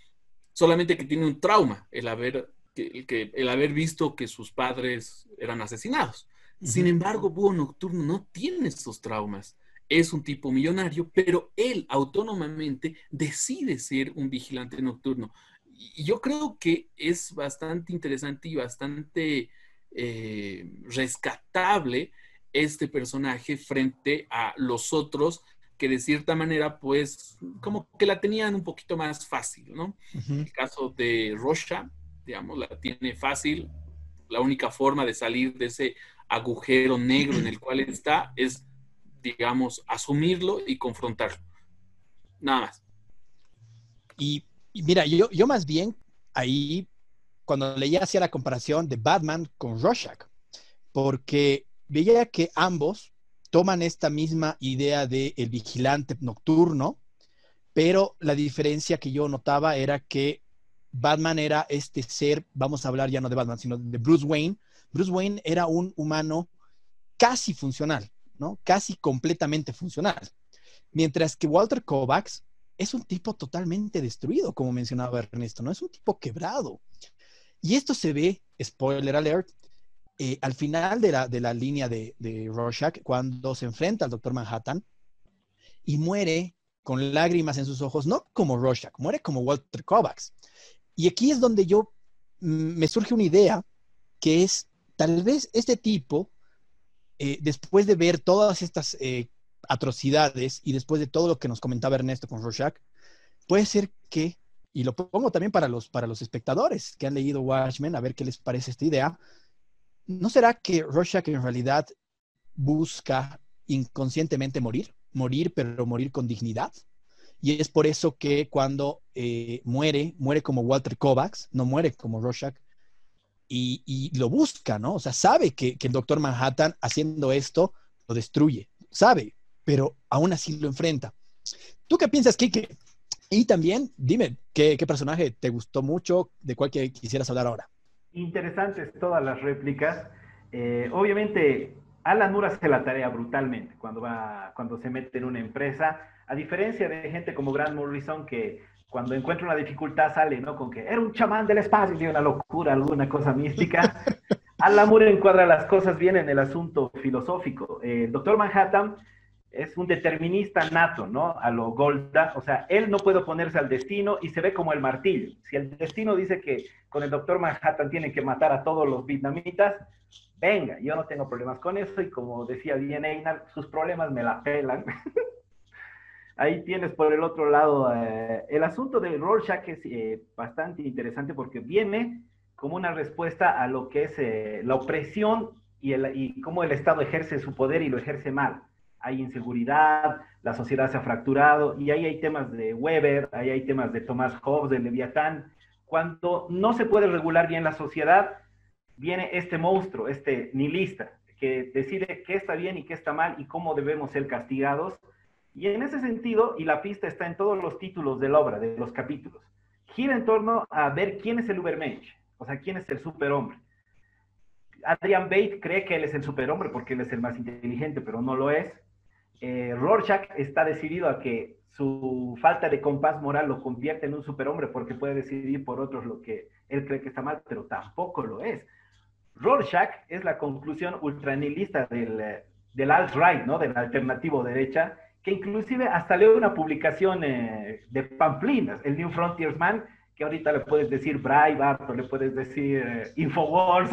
Solamente que tiene un trauma, el haber que, el haber visto que sus padres eran asesinados. Sin embargo, Búho Nocturno no tiene esos traumas. Es un tipo millonario, pero él autónomamente decide ser un vigilante nocturno. Y yo creo que es bastante interesante y bastante eh, rescatable este personaje frente a los otros que de cierta manera, pues, como que la tenían un poquito más fácil, ¿no? El caso de Rocha, digamos, la tiene fácil. La única forma de salir de ese agujero negro en el cual está es, digamos, asumirlo y confrontarlo. Nada más. Y, mira, yo, yo más bien ahí, cuando leía hacía la comparación de Batman con Rorschach, porque veía que ambos toman esta misma idea de el vigilante nocturno, pero la diferencia que yo notaba era que Batman era este ser, vamos a hablar ya no de Batman, sino de Bruce Wayne. Bruce Wayne era un humano casi funcional, ¿no? Casi completamente funcional. Mientras que Walter Kovacs es un tipo totalmente destruido, como mencionaba Ernesto, ¿no? Es un tipo quebrado. Y esto se ve, spoiler alert, eh, al final de la, de la línea de, de, Rorschach, cuando se enfrenta al Doctor Manhattan y muere con lágrimas en sus ojos, no como Rorschach, muere como Walter Kovacs. Y aquí es donde yo mm, me surge una idea que es, tal vez este tipo, eh, después de ver todas estas eh, atrocidades y después de todo lo que nos comentaba Ernesto con Rorschach, puede ser que, y lo pongo también para los, para los espectadores que han leído Watchmen, a ver qué les parece esta idea, ¿no será que Rorschach en realidad busca inconscientemente morir? Morir, pero morir con dignidad. Y es por eso que cuando eh, muere, muere como Walter Kovacs, no muere como Rorschach, y, lo busca, ¿no? O sea, sabe que, el doctor Manhattan haciendo esto lo destruye, sabe, pero aún así lo enfrenta. ¿Tú qué piensas, Kike? Y también, dime, ¿qué, personaje te gustó mucho? ¿De cuál que quisieras hablar ahora? Interesantes todas las réplicas. Eh, obviamente, Alan Moore hace la tarea brutalmente cuando, va, cuando se mete en una empresa a diferencia de gente como Grant Morrison, que cuando encuentra una dificultad sale, ¿no? Con que era un chamán del espacio y una locura, alguna cosa mística. Alan Moore encuadra las cosas bien en el asunto filosófico. el doctor Manhattan es un determinista nato, ¿no? A lo Golda, o sea, él no puede oponerse al destino y se ve como el martillo. Si el destino dice que con el doctor Manhattan tienen que matar a todos los vietnamitas, venga, yo no tengo problemas con eso y como decía bien Einar, sus problemas me la pelan. ahí tienes por el otro lado, eh, el asunto de Rorschach es eh, bastante interesante porque viene como una respuesta a lo que es eh, la opresión y, cómo el Estado ejerce su poder y lo ejerce mal. Hay inseguridad, la sociedad se ha fracturado y ahí hay temas de Weber, ahí hay temas de Thomas Hobbes, de Leviatán. Cuando no se puede regular bien la sociedad, viene este monstruo, este nihilista, que decide qué está bien y qué está mal y cómo debemos ser castigados y en ese sentido, y la pista está en todos los títulos de la obra, de los capítulos, gira en torno a ver quién es el Ubermensch, o sea, quién es el superhombre. Adrian Bate cree que él es el superhombre porque él es el más inteligente, pero no lo es. Eh, Rorschach está decidido a que su falta de compás moral lo convierte en un superhombre porque puede decidir por otros lo que él cree que está mal, pero tampoco lo es. Rorschach es la conclusión ultranilista del, eh, del alt-right, ¿no? Del alternativo derecha, que inclusive hasta leo una publicación eh, de pamplinas, el New Frontiersman, que ahorita le puedes decir Breitbart o le puedes decir eh, Infowars.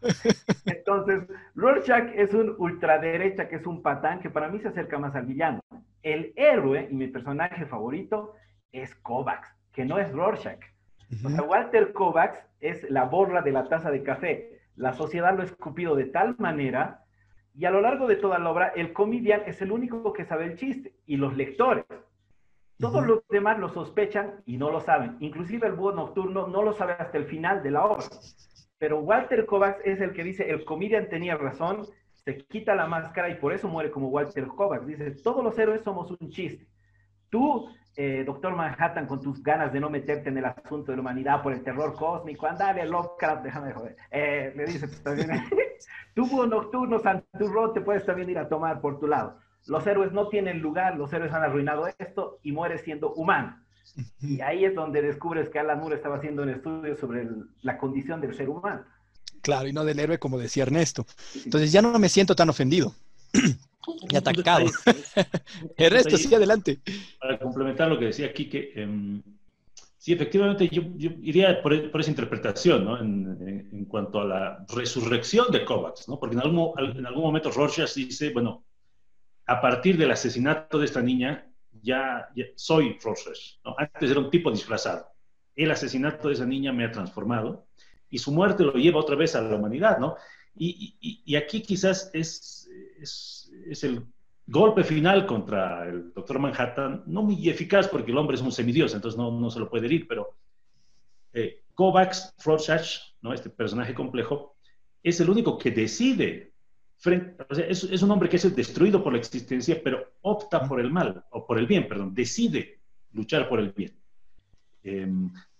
Entonces, Rorschach es un ultraderecha que es un patán que para mí se acerca más al villano. El héroe y mi personaje favorito es Kovacs, que no es Rorschach. O sea, Walter Kovacs es la borra de la taza de café. La sociedad lo ha escupido de tal manera y a lo largo de toda la obra, el comedian es el único que sabe el chiste y los lectores. Todos los demás lo sospechan y no lo saben. Inclusive el búho nocturno no lo sabe hasta el final de la obra. Pero Walter Kovacs es el que dice, el comedian tenía razón, se quita la máscara y por eso muere como Walter Kovacs. Dice, todos los héroes somos un chiste. Tú, eh, doctor Manhattan, con tus ganas de no meterte en el asunto de la humanidad por el terror cósmico, andale, Lovecraft, déjame joder. Eh, le dice, también, Tuvo nocturno, Santurro, te puedes también ir a tomar por tu lado. Los héroes no tienen lugar, los héroes han arruinado esto y muere siendo humano. Y ahí es donde descubres que Alan Moore estaba haciendo un estudio sobre la condición del ser humano. Claro, y no del héroe, como decía Ernesto. Entonces ya no me siento tan ofendido y atacado. Ernesto, sí, adelante. Para complementar lo que decía Quique, eh, sí, efectivamente yo, iría por, esa interpretación, ¿no? En, en, cuanto a la resurrección de Kovacs, ¿no? Porque en algún, en algún momento Rorschach dice, bueno, a partir del asesinato de esta niña, ya, soy Rorschach, ¿no? Antes era un tipo disfrazado. El asesinato de esa niña me ha transformado y su muerte lo lleva otra vez a la humanidad, ¿no? Y, y, aquí quizás es, es, es, el golpe final contra el doctor Manhattan, no muy eficaz porque el hombre es un semidios, entonces no, no se lo puede herir, pero eh, Kovacs, Rorschach, ¿no? este personaje complejo, es el único que decide, frente, o sea, es, es, un hombre que es destruido por la existencia, pero opta por el mal, o por el bien, perdón, decide luchar por el bien. Eh,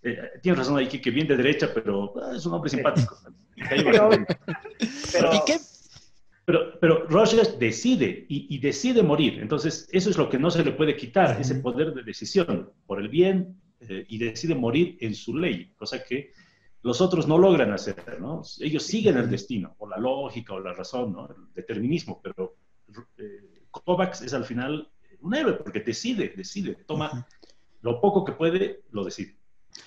eh, tienes razón ahí, que, bien de derecha, pero ah, es un hombre simpático. pero, pero, ¿Y qué? Pero, pero Rogers decide y, decide morir. Entonces, eso es lo que no se le puede quitar, ese poder de decisión por el bien eh, y decide morir en su ley, cosa que los otros no logran hacer, ¿no? Ellos siguen el destino, o la lógica, o la razón, ¿no? El determinismo, pero eh, Kovacs es al final un héroe porque decide, decide, toma lo poco que puede, lo decide.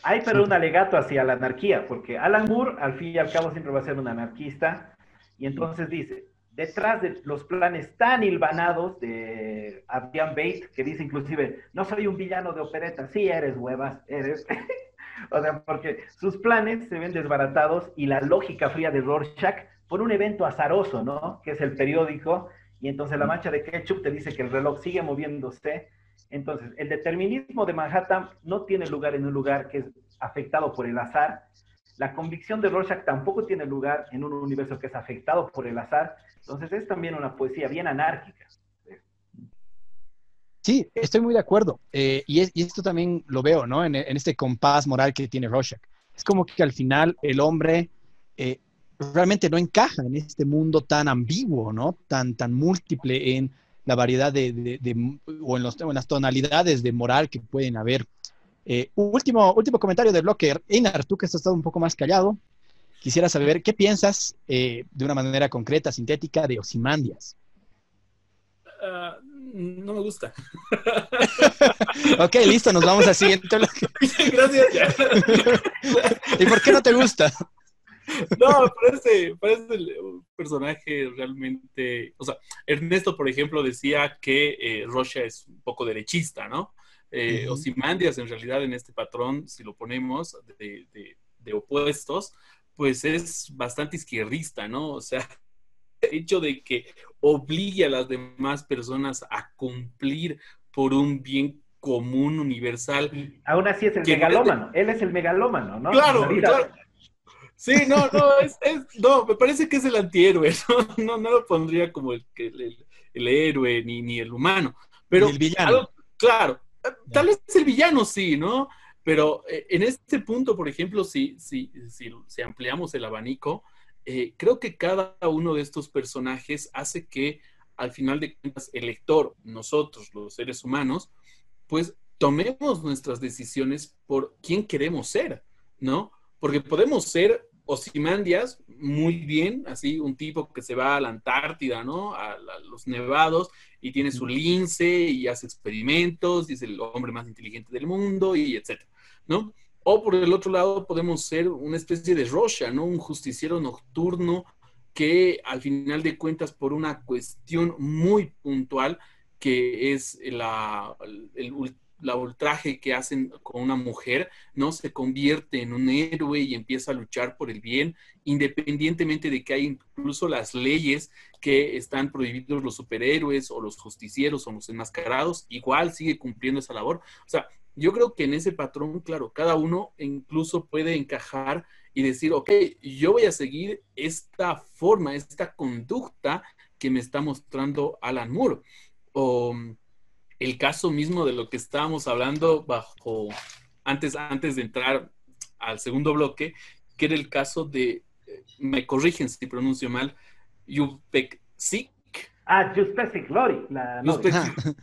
Hay pero un alegato hacia la anarquía, porque Alan Moore al fin y al cabo siempre va a ser un anarquista, y entonces dice, detrás de los planes tan hilvanados de Adrian Bate, que dice inclusive, no soy un villano de opereta, sí eres huevas, eres. o sea, porque sus planes se ven desbaratados y la lógica fría de Rorschach por un evento azaroso, ¿no? Que es el periódico, y entonces la mancha de ketchup te dice que el reloj sigue moviéndose. Entonces, el determinismo de Manhattan no tiene lugar en un lugar que es afectado por el azar, la convicción de Rorschach tampoco tiene lugar en un universo que es afectado por el azar. Entonces es también una poesía bien anárquica. Sí, estoy muy de acuerdo. Eh, y, esto también lo veo, ¿no? En, este compás moral que tiene Rorschach. Es como que al final el hombre eh, realmente no encaja en este mundo tan ambiguo, ¿no? Tan, tan múltiple en la variedad de, o en, los, en las tonalidades de moral que pueden haber. Eh, último, último comentario de bloque. Einar, tú que has estado un poco más callado, quisiera saber qué piensas eh, de una manera concreta, sintética, de Osimandias. Ah, no me gusta. ok, listo, nos vamos al siguiente bloque. Gracias. ¿Y por qué no te gusta? No, parece, parece un personaje realmente. O sea, Ernesto, por ejemplo, decía que eh, Rocha es un poco derechista, ¿no? eh, Osimandias en realidad en este patrón, si lo ponemos de, de, opuestos, pues es bastante izquierdista, ¿no? O sea, el hecho de que obligue a las demás personas a cumplir por un bien común universal. aún así es el megalómano, él es el megalómano, ¿no? Claro, claro. Sí, no, no, es, no, me parece que es el antihéroe, no, no, lo pondría como el, el, el, héroe ni, ni el humano, pero el villano. claro, Tal vez el villano sí, ¿no? Pero eh, en este punto, por ejemplo, si, si, si, ampliamos el abanico, eh, creo que cada uno de estos personajes hace que al final de cuentas el lector, nosotros, los seres humanos, pues tomemos nuestras decisiones por quién queremos ser, ¿no? Porque podemos ser Osimandias, muy bien, así un tipo que se va a la Antártida, ¿no? A, los nevados y tiene su lince y hace experimentos y es el hombre más inteligente del mundo y etcétera, ¿no? O por el otro lado podemos ser una especie de Rocha, ¿no? Un justiciero nocturno que al final de cuentas por una cuestión muy puntual que es la, el, la ultraje que hacen con una mujer, ¿no? Se convierte en un héroe y empieza a luchar por el bien, independientemente de que hay incluso las leyes que están prohibidos los superhéroes o los justicieros o los enmascarados, igual sigue cumpliendo esa labor. O sea, yo creo que en ese patrón, claro, cada uno incluso puede encajar y decir, ok, yo voy a seguir esta forma, esta conducta que me está mostrando Alan Moore. O el caso mismo de lo que estábamos hablando bajo, antes, antes de entrar al segundo bloque, que era el caso de, me corrigen si pronuncio mal, Yupek Sik, Ah, Juspecic Glory. La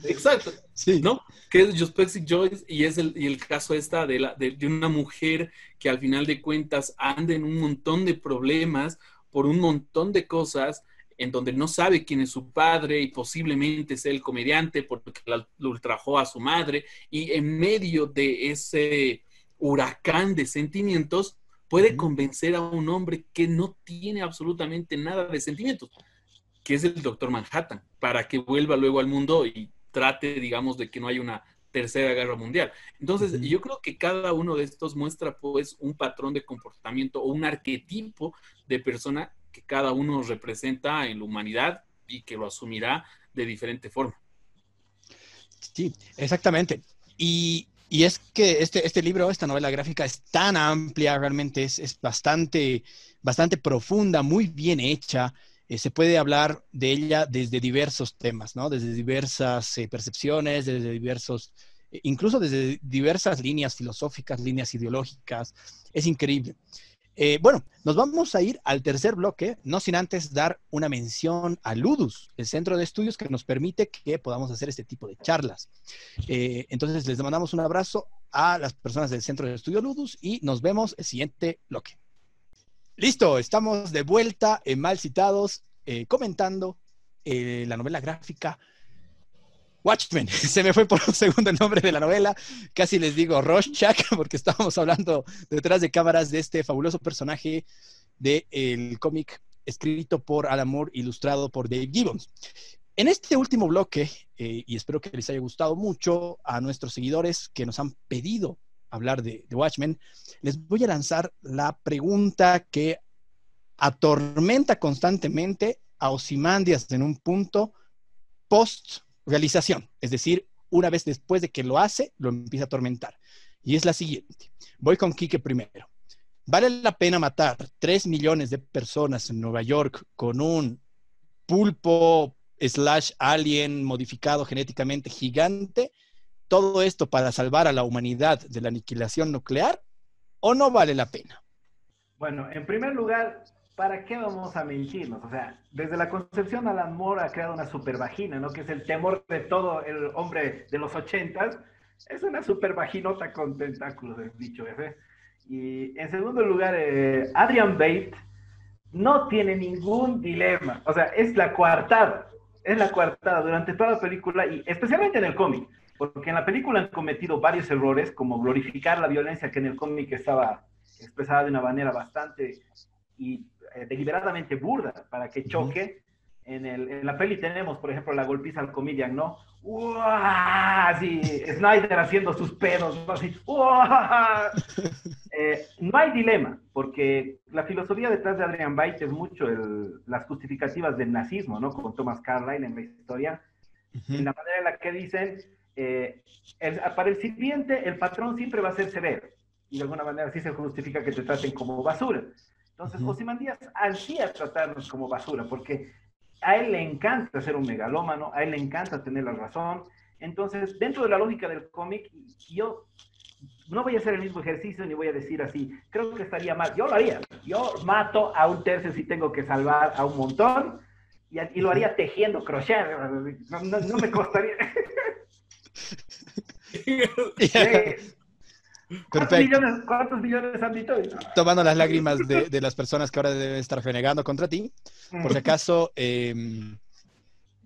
exacto. Sí. ¿No? Que es Juspecic Joyce y es el, y el caso esta de, la, de, de una mujer que al final de cuentas anda en un montón de problemas por un montón de cosas en donde no sabe quién es su padre y posiblemente sea el comediante porque la, lo ultrajó a su madre y en medio de ese huracán de sentimientos puede convencer a un hombre que no tiene absolutamente nada de sentimientos, que es el doctor Manhattan, para que vuelva luego al mundo y trate, digamos, de que no haya una tercera guerra mundial. Entonces, uh -huh. yo creo que cada uno de estos muestra pues un patrón de comportamiento o un arquetipo de persona que cada uno representa en la humanidad y que lo asumirá de diferente forma. Sí, exactamente. Y, y es que este, este, libro, esta novela gráfica es tan amplia, realmente es, es bastante, bastante profunda, muy bien hecha. Eh, se puede hablar de ella desde diversos temas, ¿no? Desde diversas eh, percepciones, desde diversos, eh, incluso desde diversas líneas filosóficas, líneas ideológicas. Es increíble. Eh, bueno, nos vamos a ir al tercer bloque, no sin antes dar una mención a Ludus, el centro de estudios que nos permite que podamos hacer este tipo de charlas. Eh, entonces, les mandamos un abrazo a las personas del centro de estudio Ludus y nos vemos el siguiente bloque. Listo, estamos de vuelta en Mal Citados, eh, comentando la novela gráfica Watchmen, se me fue por un segundo el nombre de la novela, casi les digo Rorschach, porque estábamos hablando detrás de cámaras de este fabuloso personaje del de cómic escrito por Alan Moore, ilustrado por Dave Gibbons. En este último bloque, eh, y espero que les haya gustado mucho a nuestros seguidores que nos han pedido hablar de, de Watchmen, les voy a lanzar la pregunta que atormenta constantemente a Osimandias en un punto post realización, es decir, una vez después de que lo hace, lo empieza a atormentar. Y es la siguiente. Voy con Quique primero. ¿Vale la pena matar 3 millones de personas en Nueva York con un pulpo slash alien modificado genéticamente gigante? ¿Todo esto para salvar a la humanidad de la aniquilación nuclear? ¿O no vale la pena? Bueno, en primer lugar, ¿para qué vamos a mentirnos? O sea, desde la concepción Alan Moore ha creado una super vagina, ¿no? Que es el temor de todo el hombre de los ochentas. Es una super vaginota con tentáculos, el dicho ese. Y en segundo lugar, eh, Adrian Bate no tiene ningún dilema. O sea, es la coartada. Es la coartada durante toda la película y especialmente en el cómic. Porque en la película han cometido varios errores, como glorificar la violencia que en el cómic estaba expresada de una manera bastante y eh, deliberadamente burda para que choque. En, el, en, la peli tenemos, por ejemplo, la golpiza al comedian, ¿no? ¡Uah! Así, Snyder haciendo sus pedos, ¿no? Así, eh, no hay dilema, porque la filosofía detrás de Adrian Bate es mucho el, las justificativas del nazismo, ¿no? Como Thomas Carlyle en la historia, uh -huh. en la manera en la que dicen, eh, el, para el sirviente, el patrón siempre va a ser severo, y de alguna manera así se justifica que te traten como basura. Entonces, uh -huh. Ozymandias ansía tratarnos como basura, porque a él le encanta ser un megalómano, a él le encanta tener la razón. Entonces, dentro de la lógica del cómic, yo no voy a hacer el mismo ejercicio ni voy a decir así, creo que estaría mal. Yo lo haría. Yo mato a un tercio si tengo que salvar a un montón y, y lo haría tejiendo crochet. No, no, no me costaría. yeah. ¿Cuántos millones, ¿Cuántos millones han dicho? Tomando las lágrimas de, de, las personas que ahora deben estar renegando contra ti. Por si acaso, eh,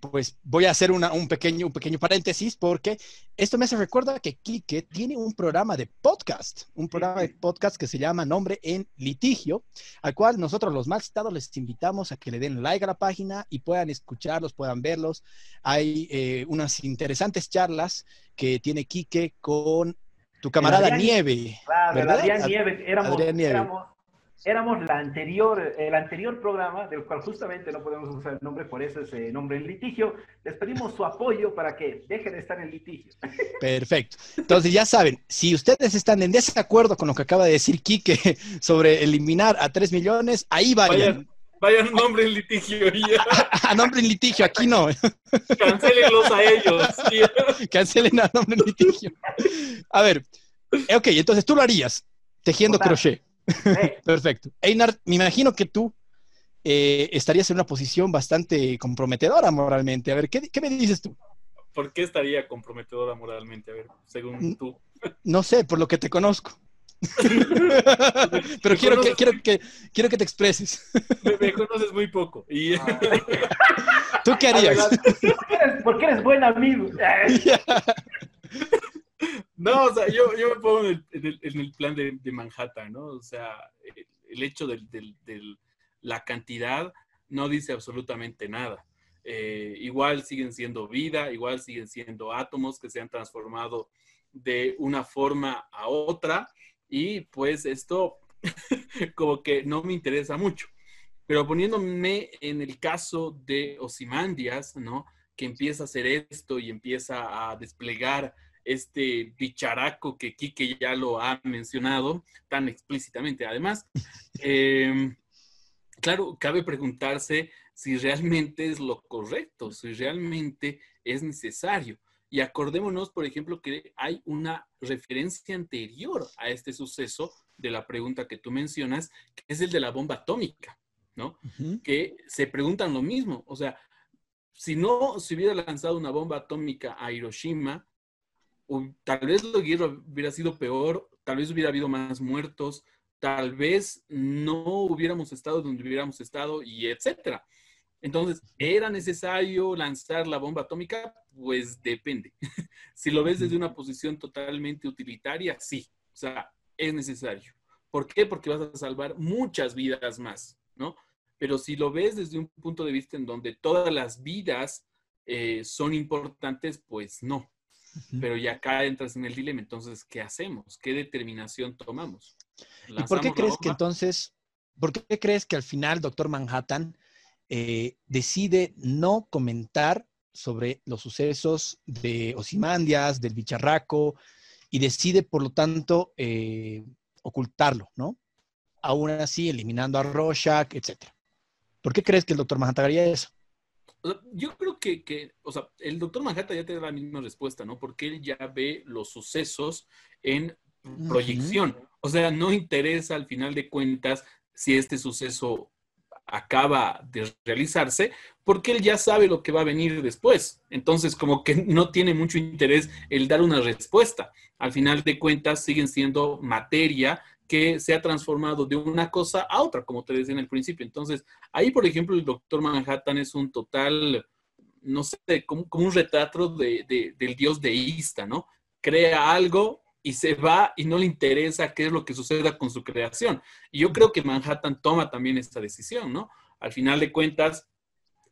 pues voy a hacer una, un, pequeño, un pequeño paréntesis porque esto me hace recuerda que Quique tiene un programa de podcast, un programa de podcast que se llama Nombre en Litigio, al cual nosotros los más citados les invitamos a que le den like a la página y puedan escucharlos, puedan verlos. Hay eh, unas interesantes charlas que tiene Quique con tu camarada Adrián, Nieve. Claro, ¿verdad? Adrián Nieve. Éramos, Adrián Nieve. Éramos, éramos, la anterior, el anterior programa, del cual justamente no podemos usar el nombre, por eso ese nombre en litigio. Les pedimos su apoyo para que deje de estar en litigio. Perfecto. Entonces, ya saben, si ustedes están en desacuerdo con lo que acaba de decir Quique sobre eliminar a 3 millones, ahí vayan. vayan. Vayan nombre en litigio. Ya. A, a, nombre en litigio, aquí no. Cancelenlos a ellos. Cancelen a nombre en litigio. A ver, ok, entonces tú lo harías tejiendo crochet. Perfecto. Einar, me imagino que tú eh, estarías en una posición bastante comprometedora moralmente. A ver, ¿qué, qué me dices tú? ¿Por qué estaría comprometedora moralmente? A ver, según tú. No sé, por lo que te conozco. Pero quiero que, quiero, que, quiero que te expreses. Me, conoces muy poco. Y... Ah. ¿Tú qué harías? Porque eres buen amigo. No, o sea, yo, yo me pongo en el, en el, plan de, de, Manhattan, ¿no? O sea, el, hecho de la cantidad no dice absolutamente nada. Eh, igual siguen siendo vida, igual siguen siendo átomos que se han transformado de una forma a otra y pues esto como que no me interesa mucho. Pero poniéndome en el caso de Osimandias, ¿no? Que empieza a hacer esto y empieza a desplegar este bicharaco que Kike ya lo ha mencionado tan explícitamente. Además, em, claro, cabe preguntarse si realmente es lo correcto, si realmente es necesario. Y acordémonos, por ejemplo, que hay una referencia anterior a este suceso de la pregunta que tú mencionas, que es el de la bomba atómica, ¿no? Que se preguntan lo mismo. O sea, si no se hubiera lanzado una bomba atómica a Hiroshima, tal vez lo hubiera sido peor, tal vez hubiera habido más muertos, tal vez no hubiéramos estado donde hubiéramos estado y etcétera. Entonces, ¿era necesario lanzar la bomba atómica? Pues depende. si lo ves desde una posición totalmente utilitaria, sí. O sea, es necesario. ¿Por qué? Porque vas a salvar muchas vidas más, ¿no? Pero si lo ves desde un punto de vista en donde todas las vidas eh, son importantes, pues no. Pero ya acá entras en el dilema. Entonces, ¿qué hacemos? ¿Qué determinación tomamos? ¿Y por qué crees que entonces, por qué crees que al final, doctor Manhattan, eh, decide no comentar sobre los sucesos de Osimandias, del bicharraco, y decide, por lo tanto, eh, ocultarlo, ¿no? Aún así, eliminando a Rorschach, etc. ¿Por qué crees que el doctor Manhattan haría eso? Yo creo que, o sea, el doctor Manhattan ya te da la misma respuesta, ¿no? Porque él ya ve los sucesos en proyección. O sea, no interesa al final de cuentas si este suceso acaba de realizarse, porque él ya sabe lo que va a venir después. Entonces, como que no tiene mucho interés el dar una respuesta. Al final de cuentas, siguen siendo materia que se ha transformado de una cosa a otra, como te decía en el principio. Entonces, ahí, por ejemplo, el doctor Manhattan es un total, no sé, como, un retrato de, del dios deísta, ¿no? Crea algo y se va y no le interesa qué es lo que suceda con su creación. Y yo creo que Manhattan toma también esta decisión, ¿no? Al final de cuentas,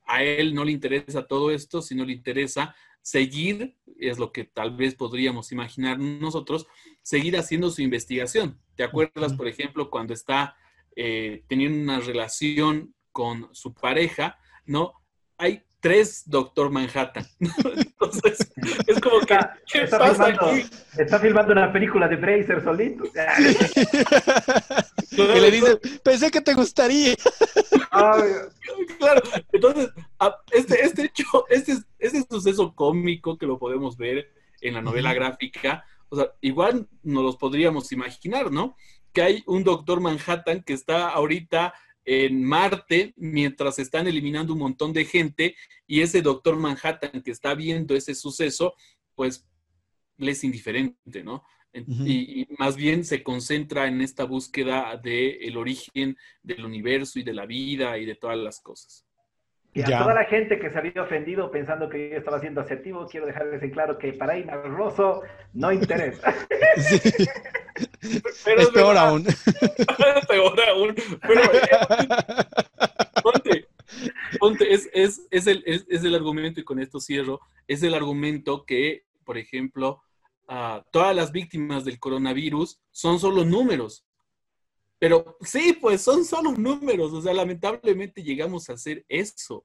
a él no le interesa todo esto, sino le interesa seguir, es lo que tal vez podríamos imaginar nosotros, seguir haciendo su investigación. ¿Te acuerdas, por ejemplo, cuando está eh, teniendo una relación con su pareja, ¿no? Hay tres Doctor Manhattan. Entonces, es como que, ¿qué está pasa filmando, aquí? Está filmando una película de Bracer solito. y le dice, pensé que te gustaría. claro, entonces, este, este hecho, este, este suceso cómico que lo podemos ver en la novela gráfica, o sea, igual nos los podríamos imaginar, ¿no? Que hay un Doctor Manhattan que está ahorita en Marte mientras están eliminando un montón de gente y ese doctor Manhattan que está viendo ese suceso, pues le es indiferente, ¿no? y, más bien se concentra en esta búsqueda del el origen del universo y de la vida y de todas las cosas. Y a toda la gente que se había ofendido pensando que yo estaba siendo asertivo, quiero dejarles en claro que para Ina Rosso no interesa. Pero es, peor aún. es peor aún. Pero, ponte, ponte, es, es, es, el, es, es, el argumento, y con esto cierro, es el argumento que, por ejemplo, uh, todas las víctimas del coronavirus son solo números. Pero sí, pues son solo números, o sea, lamentablemente llegamos a hacer eso.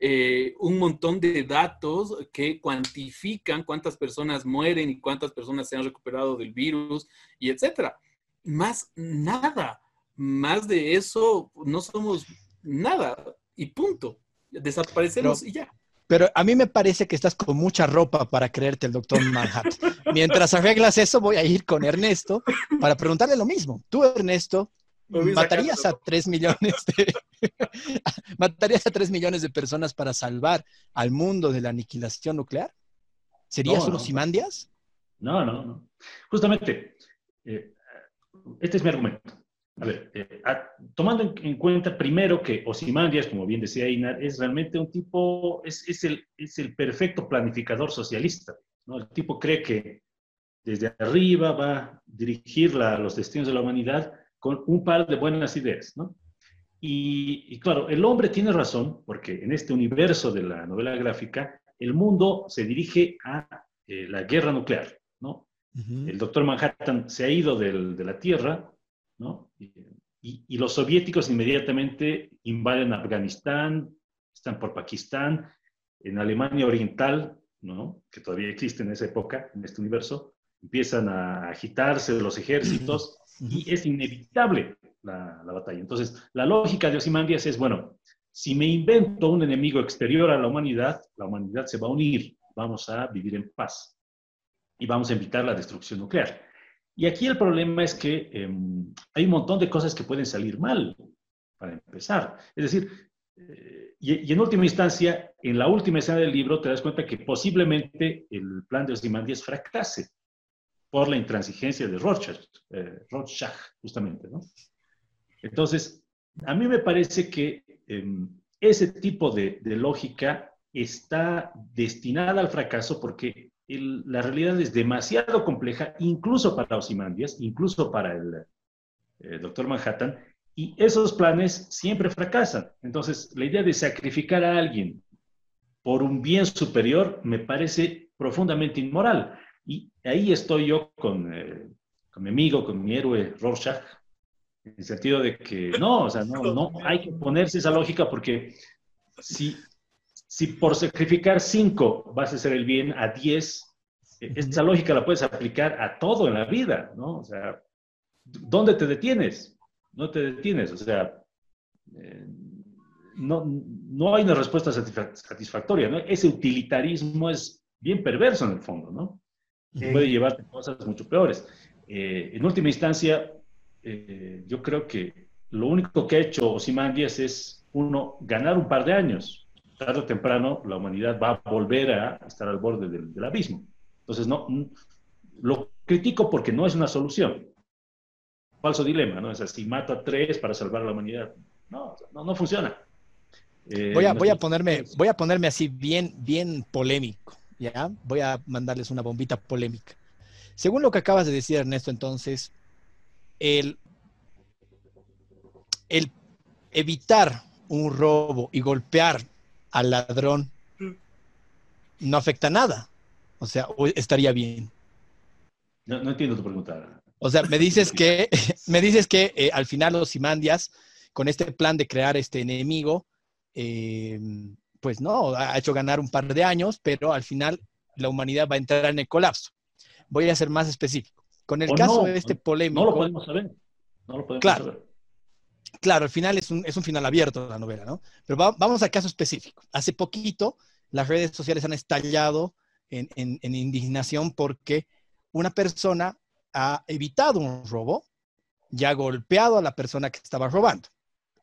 Eh, un montón de datos que cuantifican cuántas personas mueren y cuántas personas se han recuperado del virus y etcétera. Más nada, más de eso no somos nada y punto. Desaparecemos y ya. Pero a mí me parece que estás con mucha ropa para creerte el doctor Manhattan. Mientras arreglas eso, voy a ir con Ernesto para preguntarle lo mismo. Tú, Ernesto, ¿Matarías a 3 millones de... ¿Matarías a 3 millones de personas para salvar al mundo de la aniquilación nuclear? ¿Serías No, unos no. Simandias? No, no, no. Justamente, eh, este es mi argumento. A ver, eh, a- tomando en, en cuenta primero que Ozymandias, como bien decía Inar, es realmente un tipo, es, es el, es el perfecto planificador socialista. ¿no? El tipo cree que desde arriba va a dirigir la- los destinos de la humanidad con un par de buenas ideas. ¿no? Y, y claro, el hombre tiene razón, porque en este universo de la novela gráfica, el mundo se dirige a eh, la guerra nuclear. ¿no? El doctor Manhattan se ha ido del- de la Tierra, ¿no? Y, los soviéticos inmediatamente invaden Afganistán, están por Pakistán, en Alemania Oriental, ¿no? Que todavía existe en esa época, en este universo, empiezan a agitarse los ejércitos y es inevitable la, la batalla. Entonces, la lógica de Ozymandias es, bueno, si me invento un enemigo exterior a la humanidad, la humanidad se va a unir, vamos a vivir en paz y vamos a evitar la destrucción nuclear. Y aquí el problema es que eh, hay un montón de cosas que pueden salir mal, para empezar. Es decir, eh, y, en última instancia, en la última escena del libro te das cuenta que posiblemente el plan de Ozymandias fracase por la intransigencia de Rorschach, eh, Rorschach justamente, ¿no? Entonces, a mí me parece que eh, ese tipo de, lógica está destinada al fracaso porque la realidad es demasiado compleja, incluso para Ozymandias, incluso para el, el doctor Manhattan, y esos planes siempre fracasan. Entonces, la idea de sacrificar a alguien por un bien superior me parece profundamente inmoral. Y ahí estoy yo con, eh, con mi amigo, con mi héroe Rorschach, en el sentido de que no, o sea, no, no hay que ponerse esa lógica porque si, si por sacrificar cinco vas a hacer el bien a diez, esa lógica la puedes aplicar a todo en la vida, ¿no? O sea, ¿dónde te detienes? No te detienes, o sea, eh, no, no hay una respuesta satisfactoria, ¿no? Ese utilitarismo es bien perverso en el fondo, ¿no? Sí. Puede llevarte a cosas mucho peores. Eh, en última instancia, eh, yo creo que lo único que ha hecho Ozymandias es, uno, ganar un par de años. Tarde o temprano, la humanidad va a volver a estar al borde del, del abismo. Entonces, no, lo critico porque no es una solución. Falso dilema, ¿no? Es así, mato a tres para salvar a la humanidad. No, no, no funciona. Eh, voy, a, no voy, a ponerme, voy a ponerme así bien, bien polémico, ¿ya? Voy a mandarles una bombita polémica. Según lo que acabas de decir, Ernesto, entonces, el, el evitar un robo y golpear al ladrón no afecta nada. O sea, estaría bien. No, no entiendo tu pregunta. O sea, me dices que, me dices que eh, al final los Simandias, con este plan de crear este enemigo, eh, pues no, ha hecho ganar un par de años, pero al final la humanidad va a entrar en el colapso. Voy a ser más específico. Con el o caso no, de este polémico. No lo podemos saber. No lo podemos claro, saber. Claro, al final es un, es un final abierto la novela, ¿no? Pero va, vamos al caso específico. Hace poquito las redes sociales han estallado en, en, en indignación porque una persona ha evitado un robo y ha golpeado a la persona que estaba robando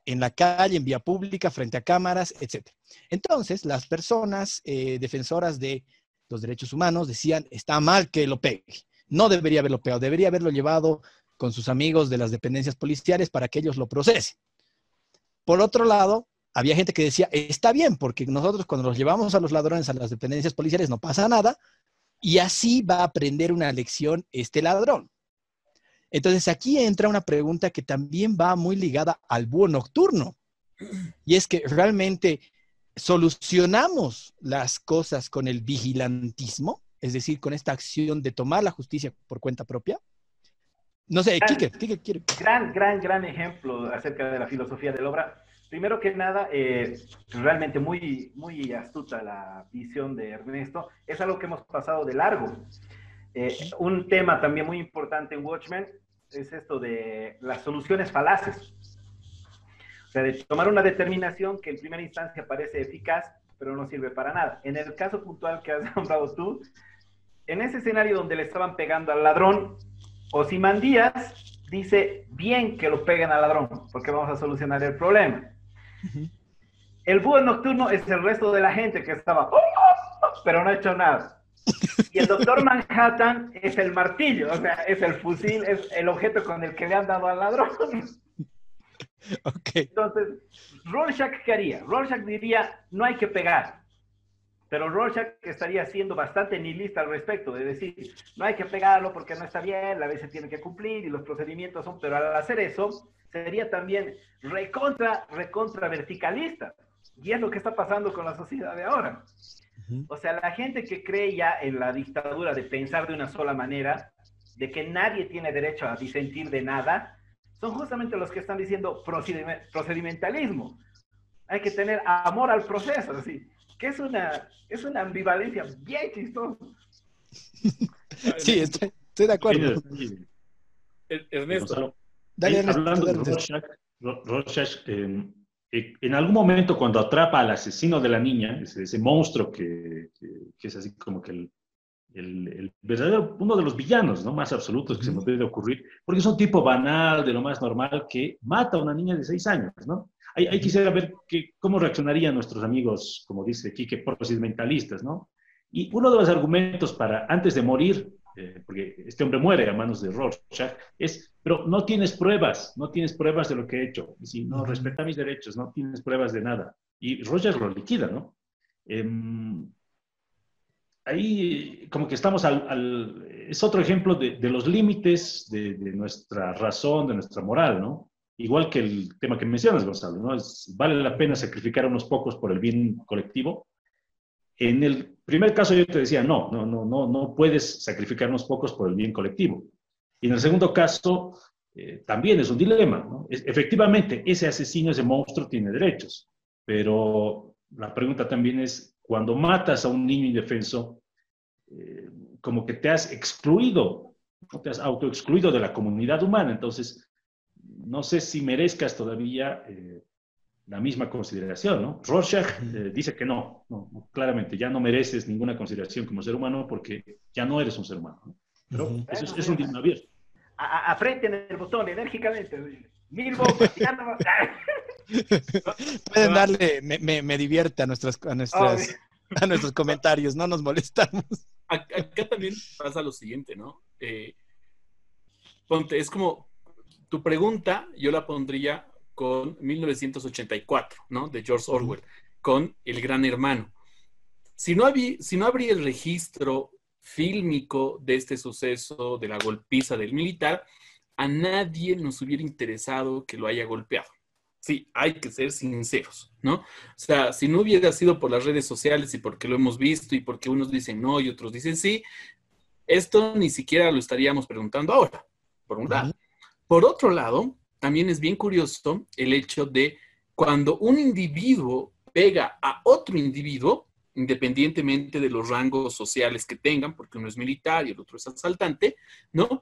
en la calle, en vía pública, frente a cámaras, etc. Entonces, las personas eh, defensoras de los derechos humanos decían, está mal que lo pegue, no debería haberlo pegado, debería haberlo llevado con sus amigos de las dependencias policiales para que ellos lo procesen. Por otro lado, había gente que decía, está bien, porque nosotros cuando los llevamos a los ladrones a las dependencias policiales no pasa nada, y así va a aprender una lección este ladrón. Entonces aquí entra una pregunta que también va muy ligada al búho nocturno. Y es que realmente solucionamos las cosas con el vigilantismo, es decir, con esta acción de tomar la justicia por cuenta propia. No sé, gran, quiere. Gran, gran, gran ejemplo acerca de la filosofía de la obra. Primero que nada, eh, realmente muy, muy astuta la visión de Ernesto. Es algo que hemos pasado de largo. Eh, un tema también muy importante en Watchmen es esto de las soluciones falaces. O sea, de tomar una determinación que en primera instancia parece eficaz, pero no sirve para nada. En el caso puntual que has nombrado tú, en ese escenario donde le estaban pegando al ladrón, Ozymandias dice, bien que lo peguen al ladrón, porque vamos a solucionar el problema. El búho nocturno es el resto de la gente que estaba, ¡Oh, oh, oh", pero no ha hecho nada. Y el doctor Manhattan es el martillo, o sea, es el fusil, es el objeto con el que le han dado al ladrón. Entonces, Rorschach, ¿qué haría? Rorschach diría, no hay que pegar. Pero Rorschach estaría siendo bastante nihilista al respecto, de decir, no hay que pegarlo porque no está bien, la vez se tiene que cumplir y los procedimientos son, pero al hacer eso, sería también recontra, recontra verticalista. Y es lo que está pasando con la sociedad de ahora. O sea, la gente que cree ya en la dictadura de pensar de una sola manera, de que nadie tiene derecho a disentir de nada, son justamente los que están diciendo procedimentalismo. Hay que tener amor al proceso, así, que es una, es una ambivalencia bien chistosa. Sí, estoy, de acuerdo. Ernesto. Dale, Hablando de Rorschach, eh, en algún momento cuando atrapa al asesino de la niña, ese, monstruo que, es así como que el, el, verdadero, uno de los villanos ¿no? más absolutos que se me puede ocurrir, porque es un tipo banal, de lo más normal, que mata a una niña de seis años, ¿no? Ahí, quisiera ver que, cómo reaccionarían nuestros amigos, como dice Quique, procedimentalistas, ¿no? Y uno de los argumentos para, antes de morir, eh, porque este hombre muere a manos de Rorschach, es, pero no tienes pruebas, no tienes pruebas de lo que he hecho. Y si no, respeta mis derechos, no tienes pruebas de nada. Y Rorschach lo liquida, ¿no? Em, ahí como que estamos al, es otro ejemplo de, los límites de, nuestra razón, de nuestra moral, ¿no? Igual que el tema que mencionas, Gonzalo, ¿no? Es, vale la pena sacrificar a unos pocos por el bien colectivo. En el primer caso yo te decía, no, no, no, no, no puedes sacrificar unos pocos por el bien colectivo. Y en el segundo caso, eh, también es un dilema, ¿no? efectivamente, ese asesino, ese monstruo tiene derechos, pero la pregunta también es, cuando matas a un niño indefenso, eh, como que te has excluido, te has autoexcluido de la comunidad humana. Entonces, no sé si merezcas todavía eh, la misma consideración, ¿no? Rorschach eh, dice que no, claramente, ya no mereces ninguna consideración como ser humano porque ya no eres un ser humano. Pero eso es, un dilema abierto. Aprieten el botón enérgicamente. Mil Pueden darle, me, me, divierte a, nuestras, a, nuestras, a nuestros comentarios, no nos molestamos. Acá también pasa lo siguiente, ¿no? Eh, ponte, es como tu pregunta, yo la pondría con 1984, ¿no? De George Orwell, con El Gran Hermano. Si no, había, si no habría el registro fílmico de este suceso, de la golpiza del militar, a nadie nos hubiera interesado que lo haya golpeado. Sí, hay que ser sinceros, ¿no? O sea, si no hubiera sido por las redes sociales y porque lo hemos visto y porque unos dicen no y otros dicen sí, esto ni siquiera lo estaríamos preguntando ahora, por un lado. Por otro lado, también es bien curioso el hecho de cuando un individuo pega a otro individuo, independientemente de los rangos sociales que tengan, porque uno es militar y el otro es asaltante, ¿no?